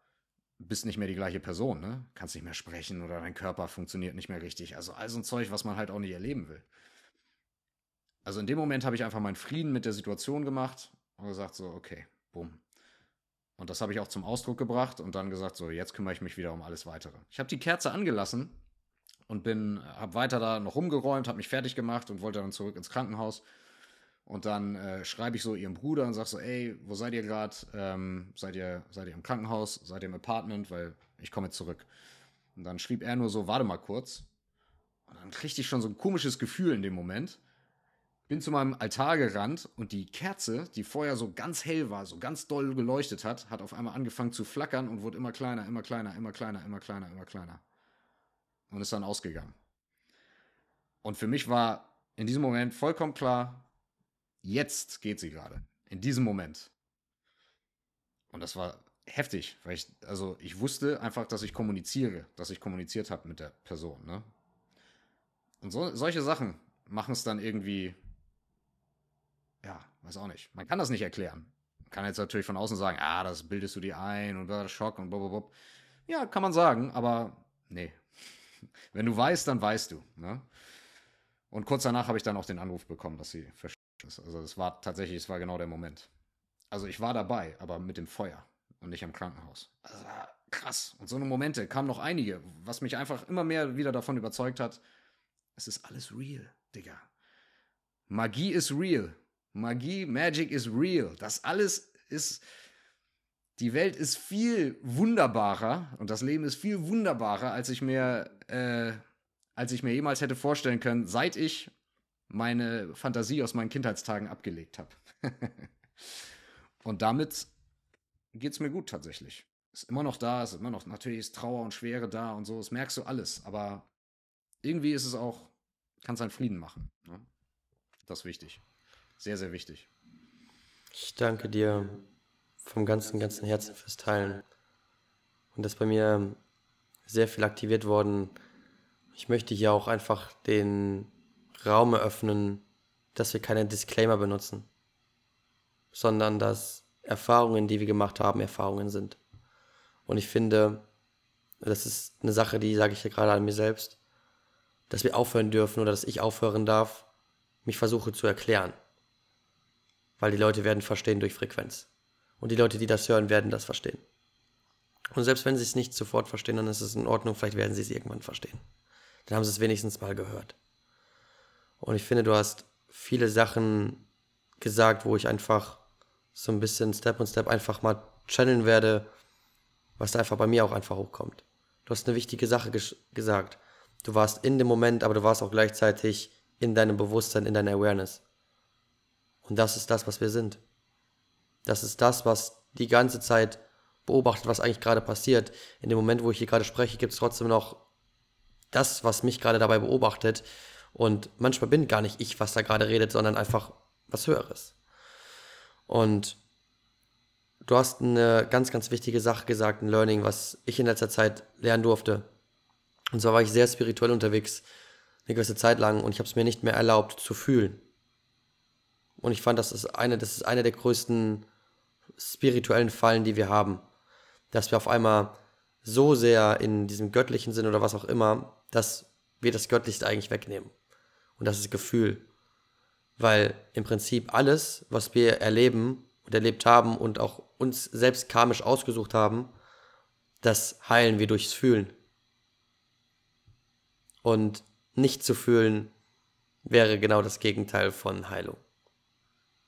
bist nicht mehr die gleiche Person, ne? Kannst nicht mehr sprechen oder dein Körper funktioniert nicht mehr richtig. Also all so ein Zeug, was man halt auch nicht erleben will. Also in dem Moment habe ich einfach meinen Frieden mit der Situation gemacht und gesagt so, okay, bumm. Und das habe ich auch zum Ausdruck gebracht und dann gesagt so, jetzt kümmere ich mich wieder um alles weitere. Ich habe die Kerze angelassen und bin, habe weiter da noch rumgeräumt, habe mich fertig gemacht und wollte dann zurück ins Krankenhaus und dann äh, schreibe ich so ihrem Bruder und sage so, ey, wo seid ihr gerade? Ähm, seid, ihr, seid ihr im Krankenhaus? Seid ihr im Apartment? Weil ich komme zurück. Und dann schrieb er nur so, warte mal kurz. Und dann kriegte ich schon so ein komisches Gefühl in dem Moment. Bin zu meinem Altar gerannt und die Kerze, die vorher so ganz hell war, so ganz doll geleuchtet hat, hat auf einmal angefangen zu flackern und wurde immer kleiner, immer kleiner, immer kleiner, immer kleiner, immer kleiner. Und ist dann ausgegangen. Und für mich war in diesem Moment vollkommen klar, Jetzt geht sie gerade. In diesem Moment. Und das war heftig, weil ich, also ich wusste einfach, dass ich kommuniziere, dass ich kommuniziert habe mit der Person, ne? Und so, solche Sachen machen es dann irgendwie, ja, weiß auch nicht. Man kann das nicht erklären. Man kann jetzt natürlich von außen sagen, ah, das bildest du dir ein und war Schock und blablabla. Ja, kann man sagen, aber nee. [LAUGHS] Wenn du weißt, dann weißt du, ne? Und kurz danach habe ich dann auch den Anruf bekommen, dass sie also es war tatsächlich, es war genau der Moment. Also ich war dabei, aber mit dem Feuer und nicht im Krankenhaus. Also krass. Und so eine Momente kamen noch einige, was mich einfach immer mehr wieder davon überzeugt hat, es ist alles real, Digga. Magie ist real. Magie, Magic ist real. Das alles ist, die Welt ist viel wunderbarer und das Leben ist viel wunderbarer, als ich mir, äh, als ich mir jemals hätte vorstellen können, seit ich meine Fantasie aus meinen Kindheitstagen abgelegt habe. [LAUGHS] und damit geht es mir gut tatsächlich. Ist immer noch da, ist immer noch, natürlich ist Trauer und Schwere da und so, das merkst du alles, aber irgendwie ist es auch, kann es einen Frieden machen. Ne? Das ist wichtig. Sehr, sehr wichtig. Ich danke dir vom ganzen, ganzen Herzen fürs Teilen. Und das bei mir sehr viel aktiviert worden. Ich möchte hier auch einfach den Raum eröffnen, dass wir keine Disclaimer benutzen, sondern dass Erfahrungen, die wir gemacht haben, Erfahrungen sind. Und ich finde, das ist eine Sache, die sage ich ja gerade an mir selbst, dass wir aufhören dürfen oder dass ich aufhören darf, mich versuche zu erklären. Weil die Leute werden verstehen durch Frequenz. Und die Leute, die das hören, werden das verstehen. Und selbst wenn sie es nicht sofort verstehen, dann ist es in Ordnung, vielleicht werden sie es irgendwann verstehen. Dann haben sie es wenigstens mal gehört. Und ich finde, du hast viele Sachen gesagt, wo ich einfach so ein bisschen Step und Step einfach mal channeln werde, was da einfach bei mir auch einfach hochkommt. Du hast eine wichtige Sache gesagt. Du warst in dem Moment, aber du warst auch gleichzeitig in deinem Bewusstsein, in deiner Awareness. Und das ist das, was wir sind. Das ist das, was die ganze Zeit beobachtet, was eigentlich gerade passiert. In dem Moment, wo ich hier gerade spreche, gibt es trotzdem noch das, was mich gerade dabei beobachtet. Und manchmal bin gar nicht ich, was da gerade redet, sondern einfach was Höheres. Und du hast eine ganz, ganz wichtige Sache gesagt, ein Learning, was ich in letzter Zeit lernen durfte. Und zwar war ich sehr spirituell unterwegs, eine gewisse Zeit lang, und ich habe es mir nicht mehr erlaubt zu fühlen. Und ich fand, das ist eine, das ist eine der größten spirituellen Fallen, die wir haben. dass wir auf einmal so sehr in diesem göttlichen Sinn oder was auch immer, dass wir das Göttlichste eigentlich wegnehmen. Und das ist Gefühl. Weil im Prinzip alles, was wir erleben und erlebt haben und auch uns selbst karmisch ausgesucht haben, das heilen wir durchs Fühlen. Und nicht zu fühlen wäre genau das Gegenteil von Heilung.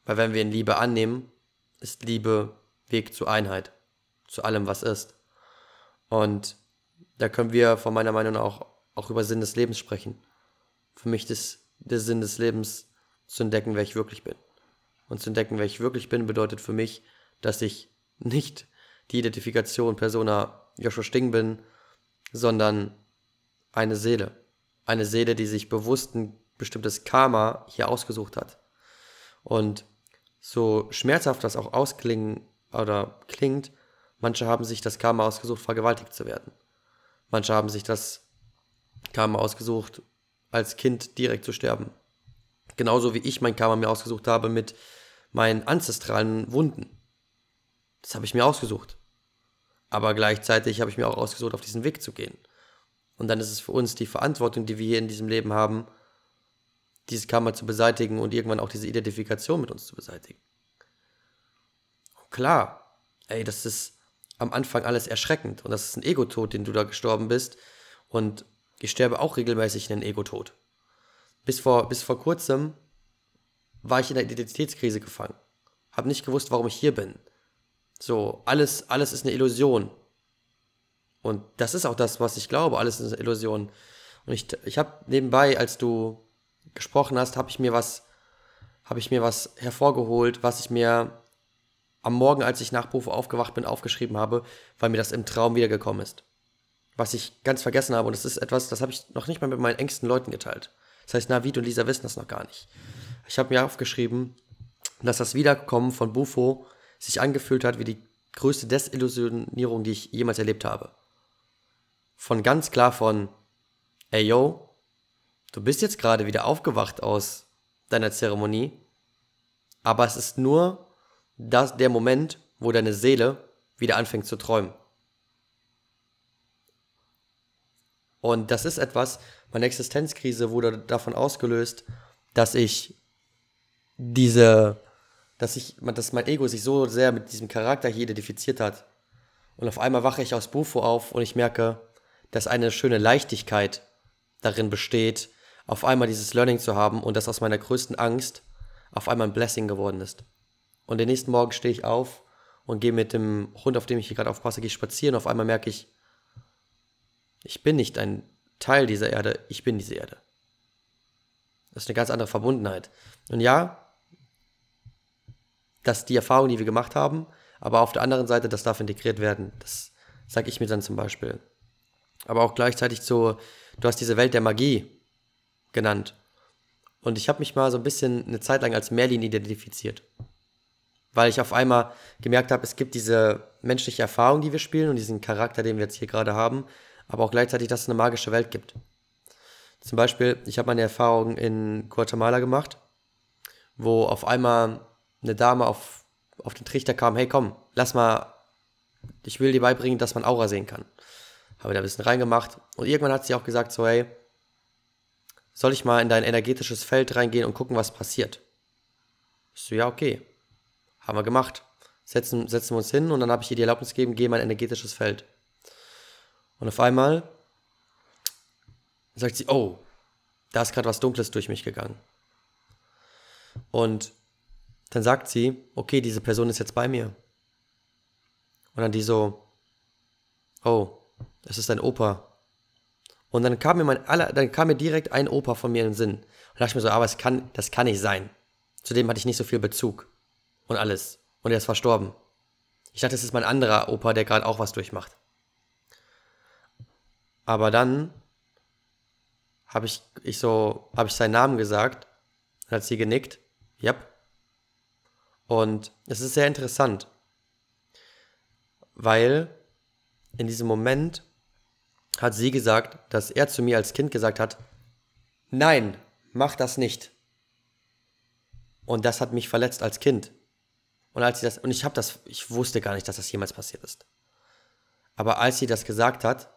Weil wenn wir in Liebe annehmen, ist Liebe Weg zur Einheit, zu allem, was ist. Und da können wir von meiner Meinung nach auch, auch über Sinn des Lebens sprechen. Für mich ist der Sinn des Lebens zu entdecken, wer ich wirklich bin. Und zu entdecken, wer ich wirklich bin, bedeutet für mich, dass ich nicht die Identifikation Persona Joshua Sting bin, sondern eine Seele. Eine Seele, die sich bewusst ein bestimmtes Karma hier ausgesucht hat. Und so schmerzhaft das auch ausklingen oder klingt, manche haben sich das Karma ausgesucht, vergewaltigt zu werden. Manche haben sich das Karma ausgesucht, als Kind direkt zu sterben. Genauso wie ich mein Karma mir ausgesucht habe mit meinen ancestralen Wunden. Das habe ich mir ausgesucht. Aber gleichzeitig habe ich mir auch ausgesucht, auf diesen Weg zu gehen. Und dann ist es für uns die Verantwortung, die wir hier in diesem Leben haben, dieses Karma zu beseitigen und irgendwann auch diese Identifikation mit uns zu beseitigen. Und klar, ey, das ist am Anfang alles erschreckend und das ist ein Ego-Tod, den du da gestorben bist. Und ich sterbe auch regelmäßig in den Ego-Tod. Bis vor, bis vor kurzem war ich in der Identitätskrise gefangen. Hab nicht gewusst, warum ich hier bin. So, alles, alles ist eine Illusion. Und das ist auch das, was ich glaube, alles ist eine Illusion. Und ich, ich habe nebenbei, als du gesprochen hast, habe ich mir was, habe ich mir was hervorgeholt, was ich mir am Morgen, als ich nach Beruf aufgewacht bin, aufgeschrieben habe, weil mir das im Traum wiedergekommen ist. Was ich ganz vergessen habe, und das ist etwas, das habe ich noch nicht mal mit meinen engsten Leuten geteilt. Das heißt, Navid und Lisa wissen das noch gar nicht. Ich habe mir aufgeschrieben, dass das Wiederkommen von Bufo sich angefühlt hat wie die größte Desillusionierung, die ich jemals erlebt habe. Von ganz klar von, ey yo, du bist jetzt gerade wieder aufgewacht aus deiner Zeremonie, aber es ist nur das, der Moment, wo deine Seele wieder anfängt zu träumen. Und das ist etwas, meine Existenzkrise wurde davon ausgelöst, dass ich diese, dass ich, dass mein Ego sich so sehr mit diesem Charakter hier identifiziert hat. Und auf einmal wache ich aus Bufo auf und ich merke, dass eine schöne Leichtigkeit darin besteht, auf einmal dieses Learning zu haben und das aus meiner größten Angst auf einmal ein Blessing geworden ist. Und den nächsten Morgen stehe ich auf und gehe mit dem Hund, auf dem ich hier gerade aufpasse, gehe spazieren. Auf einmal merke ich, ich bin nicht ein Teil dieser Erde, ich bin diese Erde. Das ist eine ganz andere Verbundenheit. Und ja, das ist die Erfahrung, die wir gemacht haben, aber auf der anderen Seite, das darf integriert werden. Das sage ich mir dann zum Beispiel. Aber auch gleichzeitig so, du hast diese Welt der Magie genannt. Und ich habe mich mal so ein bisschen eine Zeit lang als Merlin identifiziert. Weil ich auf einmal gemerkt habe, es gibt diese menschliche Erfahrung, die wir spielen und diesen Charakter, den wir jetzt hier gerade haben, aber auch gleichzeitig, dass es eine magische Welt gibt. Zum Beispiel, ich habe meine Erfahrung in Guatemala gemacht, wo auf einmal eine Dame auf, auf den Trichter kam, hey komm, lass mal, ich will dir beibringen, dass man Aura sehen kann. Habe da ein bisschen reingemacht und irgendwann hat sie auch gesagt so, hey, soll ich mal in dein energetisches Feld reingehen und gucken, was passiert? Ich so, ja, okay. Haben wir gemacht. Setzen, setzen wir uns hin und dann habe ich ihr die Erlaubnis gegeben, geh in mein energetisches Feld. Und auf einmal sagt sie, oh, da ist gerade was Dunkles durch mich gegangen. Und dann sagt sie, okay, diese Person ist jetzt bei mir. Und dann die so, oh, das ist ein Opa. Und dann kam mir mein aller, dann kam mir direkt ein Opa von mir in den Sinn. Und da dachte ich mir so, aber es kann, das kann nicht sein. Zudem hatte ich nicht so viel Bezug. Und alles. Und er ist verstorben. Ich dachte, es ist mein anderer Opa, der gerade auch was durchmacht. Aber dann habe ich, ich so, habe ich seinen Namen gesagt. Hat sie genickt. Yep. Und es ist sehr interessant, weil in diesem Moment hat sie gesagt, dass er zu mir als Kind gesagt hat, nein, mach das nicht. Und das hat mich verletzt als Kind. Und als sie das, und ich habe das, ich wusste gar nicht, dass das jemals passiert ist. Aber als sie das gesagt hat,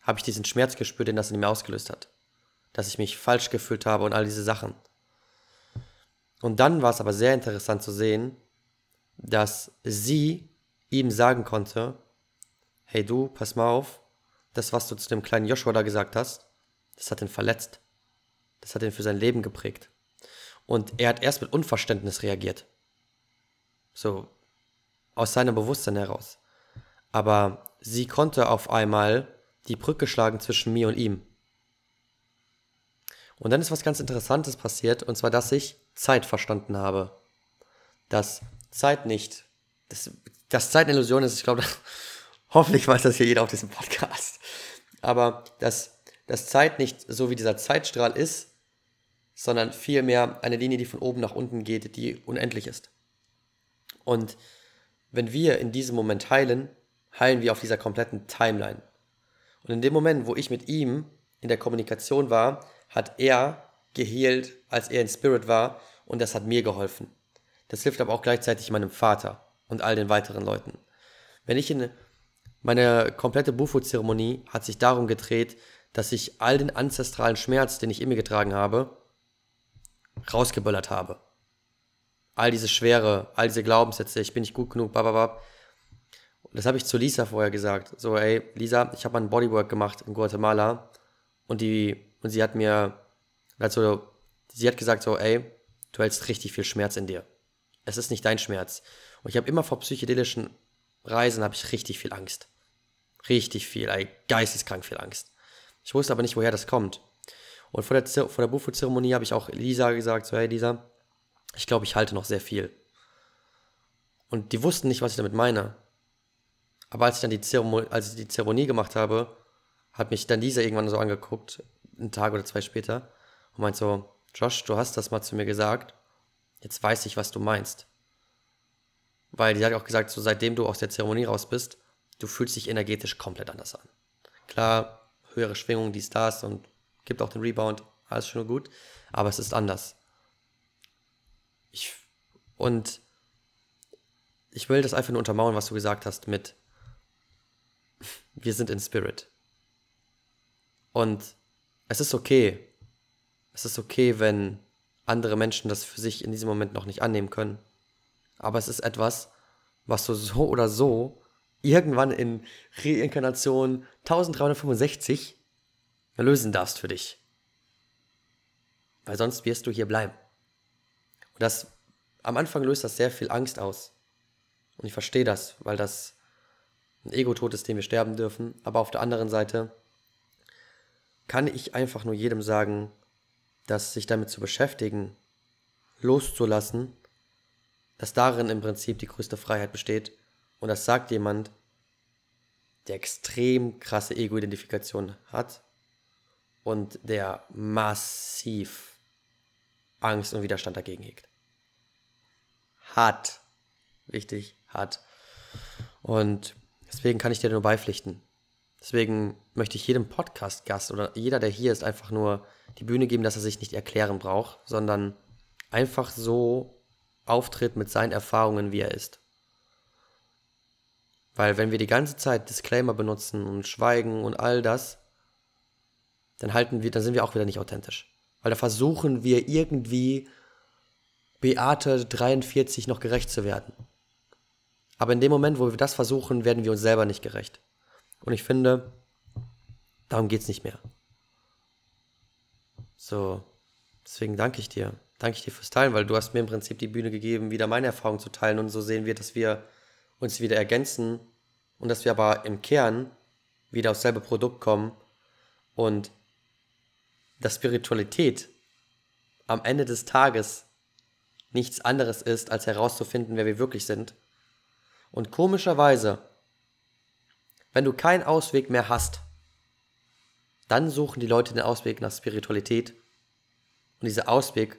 habe ich diesen Schmerz gespürt, den das in mir ausgelöst hat. Dass ich mich falsch gefühlt habe und all diese Sachen. Und dann war es aber sehr interessant zu sehen, dass sie ihm sagen konnte, hey du, pass mal auf, das, was du zu dem kleinen Joshua da gesagt hast, das hat ihn verletzt. Das hat ihn für sein Leben geprägt. Und er hat erst mit Unverständnis reagiert. So, aus seinem Bewusstsein heraus. Aber sie konnte auf einmal die Brücke schlagen zwischen mir und ihm. Und dann ist was ganz Interessantes passiert, und zwar, dass ich Zeit verstanden habe. Dass Zeit nicht, dass, dass Zeit eine Illusion ist, ich glaube, [LAUGHS] hoffentlich weiß das hier jeder auf diesem Podcast. Aber dass, dass Zeit nicht so wie dieser Zeitstrahl ist, sondern vielmehr eine Linie, die von oben nach unten geht, die unendlich ist. Und wenn wir in diesem Moment heilen, heilen wir auf dieser kompletten Timeline. Und in dem Moment, wo ich mit ihm in der Kommunikation war, hat er geheilt, als er in Spirit war und das hat mir geholfen. Das hilft aber auch gleichzeitig meinem Vater und all den weiteren Leuten. Wenn ich in meine komplette Bufo-Zeremonie hat sich darum gedreht, dass ich all den ancestralen Schmerz, den ich in mir getragen habe, rausgeböllert habe. All diese Schwere, all diese Glaubenssätze, ich bin nicht gut genug, bababab. Das habe ich zu Lisa vorher gesagt. So, ey, Lisa, ich habe mal ein Bodywork gemacht in Guatemala und die und sie hat mir also sie hat gesagt so, ey, du hältst richtig viel Schmerz in dir. Es ist nicht dein Schmerz. Und ich habe immer vor psychedelischen Reisen habe ich richtig viel Angst. Richtig viel, ey, geisteskrank viel Angst. Ich wusste aber nicht, woher das kommt. Und vor der, vor der Bufo-Zeremonie habe ich auch Lisa gesagt, so, hey Lisa, ich glaube, ich halte noch sehr viel. Und die wussten nicht, was ich damit meine. Aber als ich dann die Zeremonie, als ich die Zeremonie gemacht habe, hat mich dann Lisa irgendwann so angeguckt, einen Tag oder zwei später, und meint so, Josh, du hast das mal zu mir gesagt, jetzt weiß ich, was du meinst. Weil die hat auch gesagt, so seitdem du aus der Zeremonie raus bist, du fühlst dich energetisch komplett anders an. Klar, höhere Schwingungen, dies, das und gibt auch den Rebound, alles schon gut, aber es ist anders. Ich, und ich will das einfach nur untermauern, was du gesagt hast mit wir sind in Spirit. Und es ist okay. Es ist okay, wenn andere Menschen das für sich in diesem Moment noch nicht annehmen können. Aber es ist etwas, was du so oder so irgendwann in Reinkarnation 1365 lösen darfst für dich. Weil sonst wirst du hier bleiben. Und das, am Anfang löst das sehr viel Angst aus. Und ich verstehe das, weil das ein Ego-Tod ist, den wir sterben dürfen. Aber auf der anderen Seite kann ich einfach nur jedem sagen, dass sich damit zu beschäftigen, loszulassen, dass darin im Prinzip die größte Freiheit besteht. Und das sagt jemand, der extrem krasse Ego-Identifikation hat und der massiv Angst und Widerstand dagegen hegt. Hat. Wichtig, hat. Und deswegen kann ich dir nur beipflichten. Deswegen möchte ich jedem Podcast-Gast oder jeder, der hier ist, einfach nur die Bühne geben, dass er sich nicht erklären braucht, sondern einfach so auftritt mit seinen Erfahrungen, wie er ist. Weil wenn wir die ganze Zeit Disclaimer benutzen und schweigen und all das, dann halten wir, dann sind wir auch wieder nicht authentisch. Weil da versuchen wir irgendwie Beate 43 noch gerecht zu werden. Aber in dem Moment, wo wir das versuchen, werden wir uns selber nicht gerecht. Und ich finde, darum geht es nicht mehr. So, deswegen danke ich dir. Danke ich dir fürs Teilen, weil du hast mir im Prinzip die Bühne gegeben, wieder meine Erfahrung zu teilen. Und so sehen wir, dass wir uns wieder ergänzen und dass wir aber im Kern wieder aufs selbe Produkt kommen und dass Spiritualität am Ende des Tages nichts anderes ist, als herauszufinden, wer wir wirklich sind. Und komischerweise, wenn du keinen Ausweg mehr hast, dann suchen die Leute den Ausweg nach Spiritualität. Und dieser Ausweg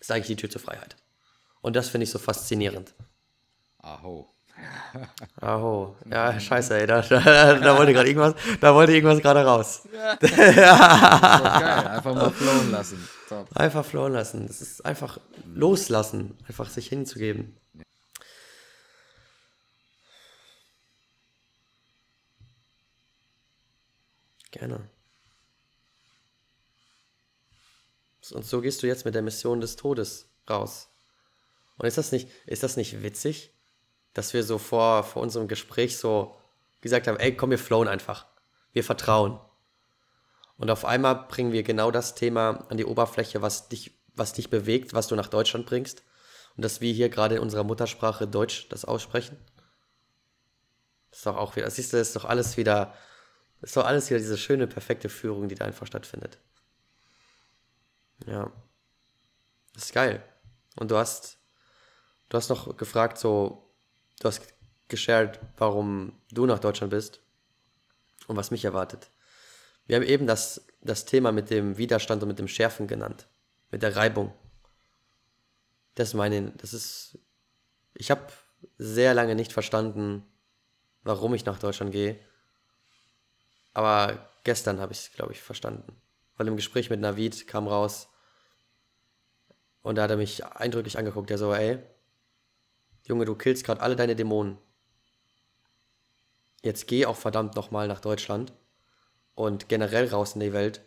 ist eigentlich die Tür zur Freiheit. Und das finde ich so faszinierend. Aho. [LAUGHS] Aho. Ja, scheiße, ey. Da, [LAUGHS] da, da wollte gerade irgendwas, da wollte irgendwas gerade raus. Ja. [LAUGHS] geil. Einfach mal flowen lassen. Top. Einfach flowen lassen. Das ist einfach loslassen. Einfach sich hinzugeben. Gerne. Und so gehst du jetzt mit der Mission des Todes raus. Und ist das nicht, ist das nicht witzig, dass wir so vor, vor unserem Gespräch so gesagt haben, ey, komm, wir flowen einfach. Wir vertrauen. Und auf einmal bringen wir genau das Thema an die Oberfläche, was dich, was dich bewegt, was du nach Deutschland bringst. Und dass wir hier gerade in unserer Muttersprache Deutsch das aussprechen. Das ist doch auch wieder, siehst du, das ist doch alles wieder, ist doch alles wieder diese schöne, perfekte Führung, die da einfach stattfindet. Ja. Das ist geil. Und du hast, du hast noch gefragt, so, du hast geshared, warum du nach Deutschland bist und was mich erwartet. Wir haben eben das, das Thema mit dem Widerstand und mit dem Schärfen genannt. Mit der Reibung. Das meine, das ist, ich habe sehr lange nicht verstanden, warum ich nach Deutschland gehe. Aber gestern habe ich es, glaube ich, verstanden. Weil im Gespräch mit Navid kam raus und da hat er mich eindrücklich angeguckt. Der so, ey, Junge, du killst gerade alle deine Dämonen. Jetzt geh auch verdammt nochmal nach Deutschland und generell raus in die Welt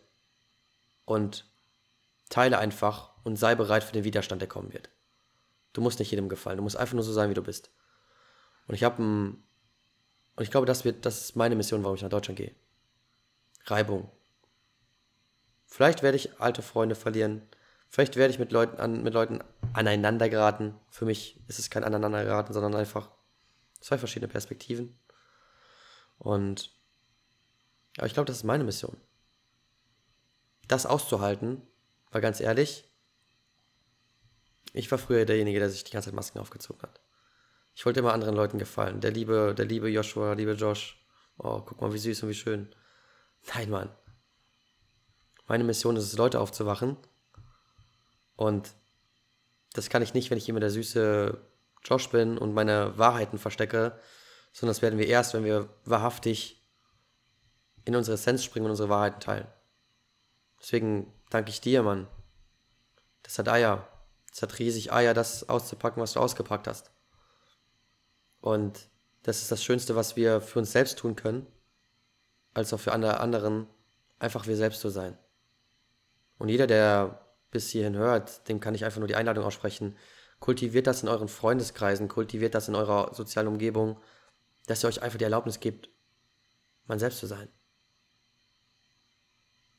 und teile einfach und sei bereit für den Widerstand, der kommen wird. Du musst nicht jedem gefallen, du musst einfach nur so sein, wie du bist. Und ich habe ein, und ich glaube, das wird, das ist meine Mission, warum ich nach Deutschland gehe. Reibung. Vielleicht werde ich alte Freunde verlieren. Vielleicht werde ich mit Leuten, an, mit Leuten aneinander geraten. Für mich ist es kein Aneinandergeraten, sondern einfach zwei verschiedene Perspektiven. Und aber ich glaube, das ist meine Mission. Das auszuhalten, weil ganz ehrlich, ich war früher derjenige, der sich die ganze Zeit Masken aufgezogen hat. Ich wollte immer anderen Leuten gefallen. Der liebe, der liebe Joshua, liebe Josh. Oh, guck mal, wie süß und wie schön. Nein, Mann. Meine Mission ist es, Leute aufzuwachen. Und das kann ich nicht, wenn ich immer der süße Josh bin und meine Wahrheiten verstecke, sondern das werden wir erst, wenn wir wahrhaftig in unsere Essenz springen und unsere Wahrheiten teilen. Deswegen danke ich dir, Mann. Das hat Eier. Das hat riesig Eier, das auszupacken, was du ausgepackt hast. Und das ist das Schönste, was wir für uns selbst tun können, als auch für andere anderen, einfach wir selbst zu sein. Und jeder, der bis hierhin hört, dem kann ich einfach nur die Einladung aussprechen. Kultiviert das in euren Freundeskreisen, kultiviert das in eurer sozialen Umgebung, dass ihr euch einfach die Erlaubnis gebt, man selbst zu sein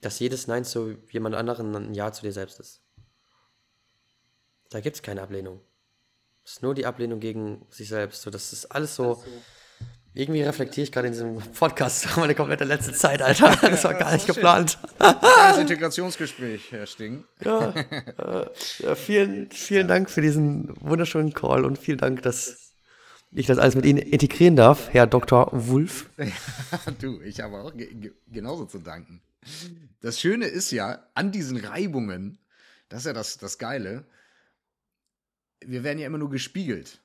dass jedes Nein zu jemand anderen ein Ja zu dir selbst ist. Da gibt es keine Ablehnung. Es ist nur die Ablehnung gegen sich selbst. So, das ist alles so. Irgendwie reflektiere ich gerade in diesem Podcast [LAUGHS] meine komplette letzte Zeit, Alter. [LAUGHS] Das war gar nicht geplant. Das Integrationsgespräch, Herr Sting. [LAUGHS] Ja, äh, ja, vielen, vielen Dank für diesen wunderschönen Call und vielen Dank, dass ich das alles mit Ihnen integrieren darf, Herr Dr. Wulff. du, ich habe auch ge genauso zu danken. Das Schöne ist ja, an diesen Reibungen, das ist ja das, das Geile, wir werden ja immer nur gespiegelt.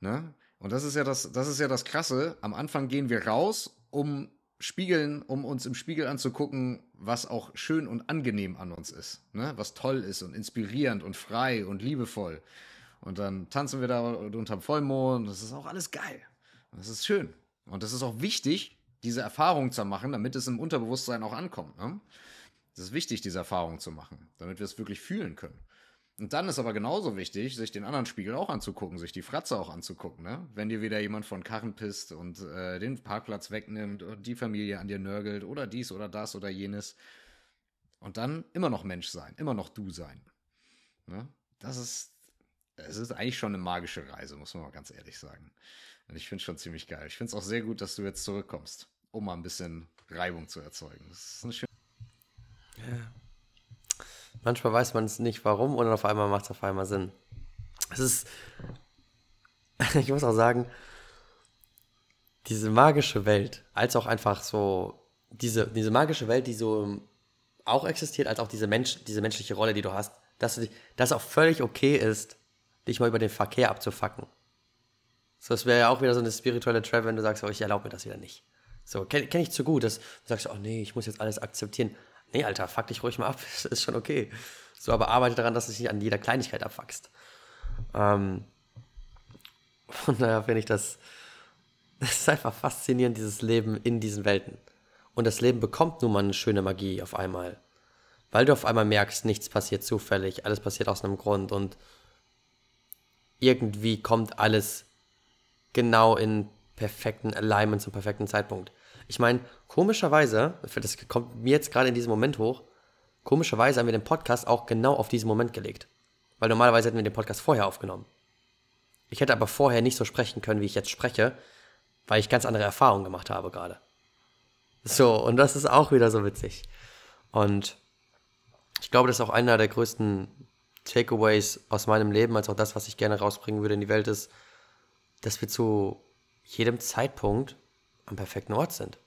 Ne? Und das ist ja das, das ist ja das Krasse. Am Anfang gehen wir raus, um spiegeln, um uns im Spiegel anzugucken, was auch schön und angenehm an uns ist, ne? was toll ist und inspirierend und frei und liebevoll. Und dann tanzen wir da unterm Vollmond. Das ist auch alles geil. Das ist schön. Und das ist auch wichtig, diese Erfahrung zu machen, damit es im Unterbewusstsein auch ankommt. Ne? Es ist wichtig, diese Erfahrung zu machen, damit wir es wirklich fühlen können. Und dann ist aber genauso wichtig, sich den anderen Spiegel auch anzugucken, sich die Fratze auch anzugucken. Ne? Wenn dir wieder jemand von Karren pisst und äh, den Parkplatz wegnimmt und die Familie an dir nörgelt oder dies oder das oder jenes. Und dann immer noch Mensch sein, immer noch du sein. Ne? Das ist, es ist eigentlich schon eine magische Reise, muss man mal ganz ehrlich sagen. Und ich finde es schon ziemlich geil. Ich finde es auch sehr gut, dass du jetzt zurückkommst, um mal ein bisschen Reibung zu erzeugen. Das ist eine schöne. Ja. Manchmal weiß man es nicht warum und auf einmal macht es auf einmal Sinn. Es ist, [LAUGHS] ich muss auch sagen, diese magische Welt, als auch einfach so, diese, diese magische Welt, die so auch existiert, als auch diese, Mensch, diese menschliche Rolle, die du hast, dass, du, dass auch völlig okay ist, dich mal über den Verkehr abzufacken. So, das wäre ja auch wieder so eine spirituelle Trap, wenn du sagst, oh, ich erlaube mir das wieder nicht. So, kenne kenn ich zu gut, dass du sagst, oh nee, ich muss jetzt alles akzeptieren. Nee, Alter, fuck dich ruhig mal ab, [LAUGHS] ist schon okay. So, aber arbeite daran, dass du dich nicht an jeder Kleinigkeit abfuckst. Ähm, von daher finde ich das, [LAUGHS] das ist einfach faszinierend, dieses Leben in diesen Welten. Und das Leben bekommt nun mal eine schöne Magie auf einmal. Weil du auf einmal merkst, nichts passiert zufällig, alles passiert aus einem Grund und irgendwie kommt alles genau in perfekten Alignment zum perfekten Zeitpunkt. Ich meine, komischerweise, das kommt mir jetzt gerade in diesem Moment hoch, komischerweise haben wir den Podcast auch genau auf diesen Moment gelegt. Weil normalerweise hätten wir den Podcast vorher aufgenommen. Ich hätte aber vorher nicht so sprechen können, wie ich jetzt spreche, weil ich ganz andere Erfahrungen gemacht habe gerade. So, und das ist auch wieder so witzig. Und ich glaube, das ist auch einer der größten Takeaways aus meinem Leben, als auch das, was ich gerne rausbringen würde in die Welt, ist, dass wir zu jedem Zeitpunkt am perfekten Ort sind.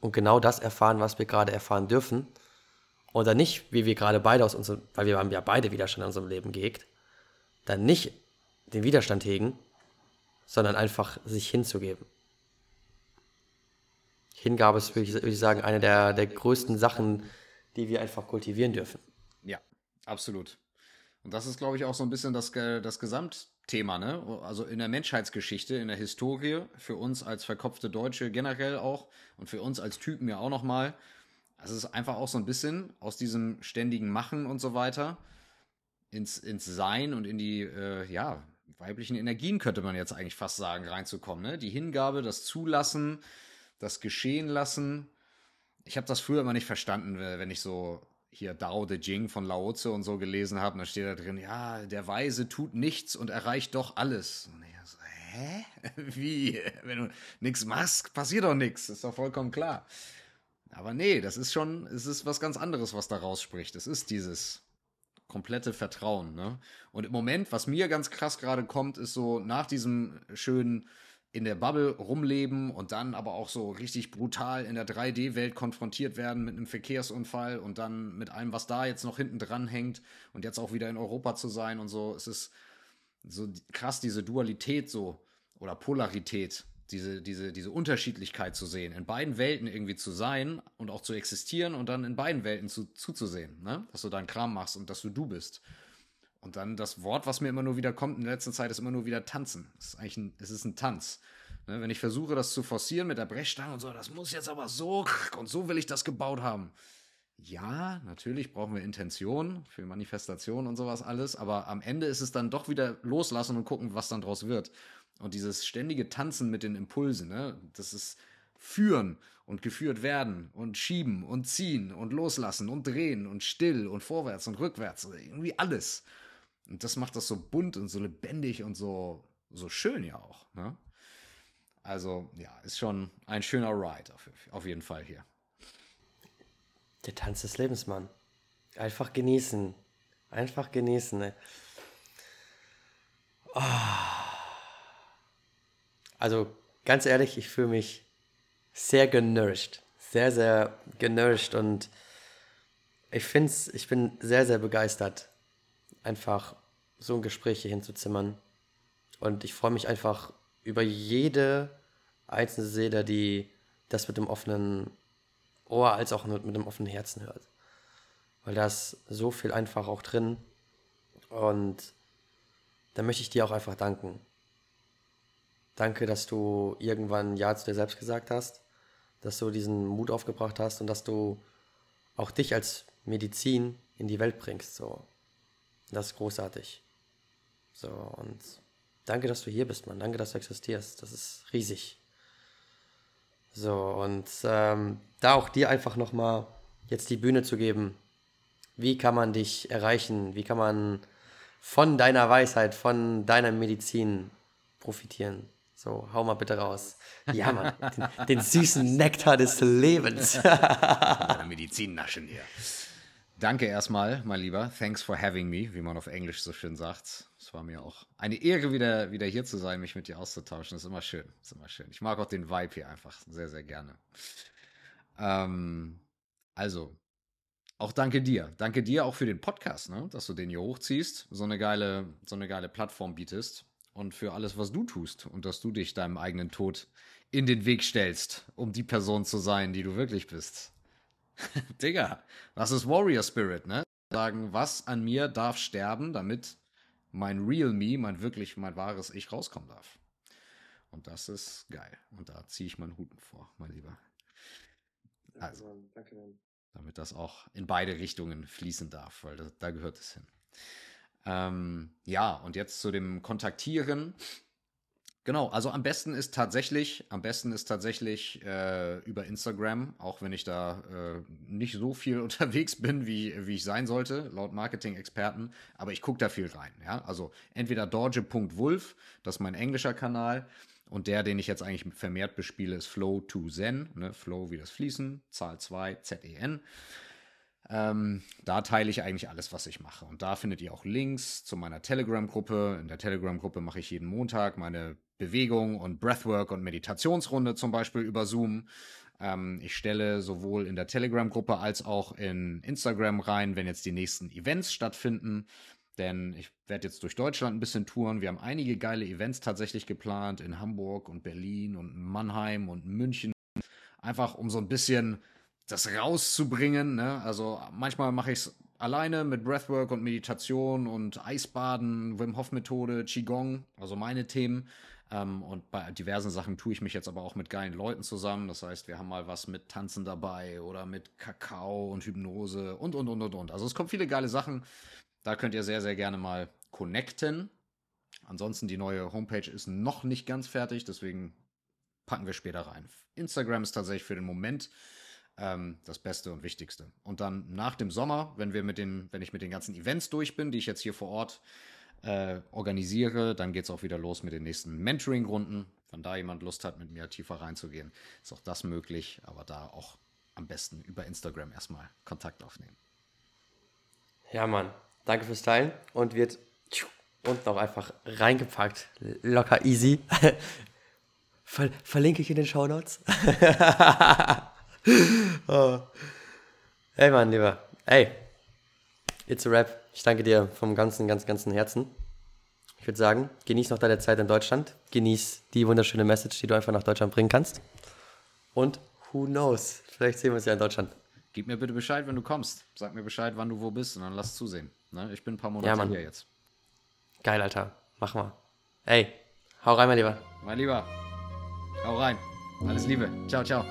Und genau das erfahren, was wir gerade erfahren dürfen. Oder nicht, wie wir gerade beide aus unserem, weil wir haben ja beide Widerstand in unserem Leben gehegt, dann nicht den Widerstand hegen, sondern einfach sich hinzugeben. Hingabe ist, würde ich, sagen, eine der, der größten Sachen, die wir einfach kultivieren dürfen. Ja, absolut. Und das ist, glaube ich, auch so ein bisschen das, das Gesamtthema, ne? Also in der Menschheitsgeschichte, in der Historie, für uns als verkopfte Deutsche generell auch und für uns als Typen ja auch nochmal. Es ist einfach auch so ein bisschen aus diesem ständigen Machen und so weiter ins, ins Sein und in die, äh, ja, weiblichen Energien, könnte man jetzt eigentlich fast sagen, reinzukommen. Ne? Die Hingabe, das Zulassen, das Geschehen lassen. Ich habe das früher immer nicht verstanden, wenn ich so hier Dao De Jing von Lao Tse und so gelesen habe. Und da steht da drin, ja, der Weise tut nichts und erreicht doch alles. Und ich so, hä? [LAUGHS] Wie? Wenn du nichts machst, passiert doch nichts. Ist doch vollkommen klar. Aber nee, das ist schon, es ist was ganz anderes, was da rausspricht. Es ist dieses komplette Vertrauen. Ne? Und im Moment, was mir ganz krass gerade kommt, ist so nach diesem schönen in der Bubble rumleben und dann aber auch so richtig brutal in der 3D-Welt konfrontiert werden mit einem Verkehrsunfall und dann mit allem, was da jetzt noch hinten dran hängt und jetzt auch wieder in Europa zu sein und so. Es ist so krass, diese Dualität so oder Polarität, diese, diese, diese Unterschiedlichkeit zu sehen, in beiden Welten irgendwie zu sein und auch zu existieren und dann in beiden Welten zu, zuzusehen, ne? dass du deinen Kram machst und dass du du bist. Und dann das Wort, was mir immer nur wieder kommt in der letzten Zeit, ist immer nur wieder tanzen. Es ist eigentlich ein, es ist ein Tanz. Ne, wenn ich versuche, das zu forcieren mit der Brechstange und so, das muss jetzt aber so und so will ich das gebaut haben. Ja, natürlich brauchen wir Intention für Manifestation und sowas alles, aber am Ende ist es dann doch wieder loslassen und gucken, was dann draus wird. Und dieses ständige Tanzen mit den Impulsen, ne, das ist führen und geführt werden und schieben und ziehen und loslassen und drehen und still und vorwärts und rückwärts, irgendwie alles. Und das macht das so bunt und so lebendig und so, so schön ja auch. Ne? Also, ja, ist schon ein schöner Ride auf, auf jeden Fall hier. Der Tanz des Lebens, Mann. Einfach genießen. Einfach genießen. Ne? Oh. Also, ganz ehrlich, ich fühle mich sehr genourished. Sehr, sehr genourished und ich finde ich bin sehr, sehr begeistert einfach so ein Gespräch hier hinzuzimmern. Und ich freue mich einfach über jede einzelne Seele, die das mit dem offenen Ohr als auch mit, dem offenen Herzen hört. Weil da ist so viel einfach auch drin. Und da möchte ich dir auch einfach danken. Danke, dass du irgendwann Ja zu dir selbst gesagt hast, dass du diesen Mut aufgebracht hast und dass du auch dich als Medizin in die Welt bringst. So. Das ist großartig. So, und danke, dass du hier bist, Mann. Danke, dass du existierst. Das ist riesig. So, und ähm, da auch dir einfach nochmal jetzt die Bühne zu geben. Wie kann man dich erreichen? Wie kann man von deiner Weisheit, von deiner Medizin profitieren? So, hau mal bitte raus. Ja, Mann, den, den süßen Nektar des Lebens. [LAUGHS] Medizin naschen hier. Danke erstmal, mein Lieber. Thanks for having me, wie man auf Englisch so schön sagt. Es war mir auch eine Ehre, wieder, wieder hier zu sein, mich mit dir auszutauschen. Ist immer schön. Ist immer schön. Ich mag auch den Vibe hier einfach sehr, sehr gerne. Ähm, also, auch danke dir. Danke dir auch für den Podcast, ne? dass du den hier hochziehst, so eine geile, so eine geile Plattform bietest und für alles, was du tust und dass du dich deinem eigenen Tod in den Weg stellst, um die Person zu sein, die du wirklich bist. [LAUGHS] Digga, das ist Warrior Spirit, ne? Sagen, was an mir darf sterben, damit mein Real Me, mein wirklich, mein wahres Ich rauskommen darf. Und das ist geil. Und da ziehe ich meinen Hut vor, mein Lieber. Also, danke, Mann. Damit das auch in beide Richtungen fließen darf, weil das, da gehört es hin. Ähm, ja, und jetzt zu dem Kontaktieren. Genau, also am besten ist tatsächlich, am besten ist tatsächlich äh, über Instagram, auch wenn ich da äh, nicht so viel [LAUGHS] unterwegs bin, wie, wie ich sein sollte, laut Marketing-Experten, aber ich gucke da viel rein. Ja? Also entweder dorje.wulf, das ist mein englischer Kanal, und der, den ich jetzt eigentlich vermehrt bespiele, ist Flow to Zen, ne? Flow wie das Fließen, Zahl 2, Z-E-N. Ähm, da teile ich eigentlich alles, was ich mache. Und da findet ihr auch Links zu meiner Telegram-Gruppe. In der Telegram-Gruppe mache ich jeden Montag meine Bewegung und Breathwork und Meditationsrunde zum Beispiel über Zoom. Ähm, ich stelle sowohl in der Telegram-Gruppe als auch in Instagram rein, wenn jetzt die nächsten Events stattfinden. Denn ich werde jetzt durch Deutschland ein bisschen touren. Wir haben einige geile Events tatsächlich geplant in Hamburg und Berlin und Mannheim und München. Einfach um so ein bisschen das rauszubringen. Ne? Also manchmal mache ich es alleine mit Breathwork und Meditation und Eisbaden, Wim Hof Methode, Qigong, also meine Themen. Ähm, und bei diversen Sachen tue ich mich jetzt aber auch mit geilen Leuten zusammen. Das heißt, wir haben mal was mit Tanzen dabei oder mit Kakao und Hypnose und, und, und, und, und. Also es kommen viele geile Sachen. Da könnt ihr sehr, sehr gerne mal connecten. Ansonsten die neue Homepage ist noch nicht ganz fertig, deswegen packen wir später rein. Instagram ist tatsächlich für den Moment ähm, das Beste und Wichtigste. Und dann nach dem Sommer, wenn wir mit den, wenn ich mit den ganzen Events durch bin, die ich jetzt hier vor Ort äh, organisiere, dann geht es auch wieder los mit den nächsten Mentoring-Runden. Wenn da jemand Lust hat, mit mir tiefer reinzugehen, ist auch das möglich, aber da auch am besten über Instagram erstmal Kontakt aufnehmen. Ja, Mann. Danke fürs Teilen und wird unten auch einfach reingepackt. Locker easy. [LAUGHS] Ver verlinke ich in den Show Notes. [LAUGHS] oh. [LAUGHS] Hey, mein Lieber. Hey, it's a rap. Ich danke dir vom ganzen, ganz, ganzen Herzen. Ich würde sagen, genieß noch deine Zeit in Deutschland. Genieß die wunderschöne Message, die du einfach nach Deutschland bringen kannst. Und who knows? Vielleicht sehen wir uns ja in Deutschland. Gib mir bitte Bescheid, wenn du kommst. Sag mir Bescheid, wann du wo bist und dann lass zusehen. Ne? Ich bin ein paar Monate ja, hier jetzt. Geil, Alter. Mach mal. Ey, hau rein, mein Lieber. Mein Lieber. Hau rein. Alles Liebe. Ciao, ciao.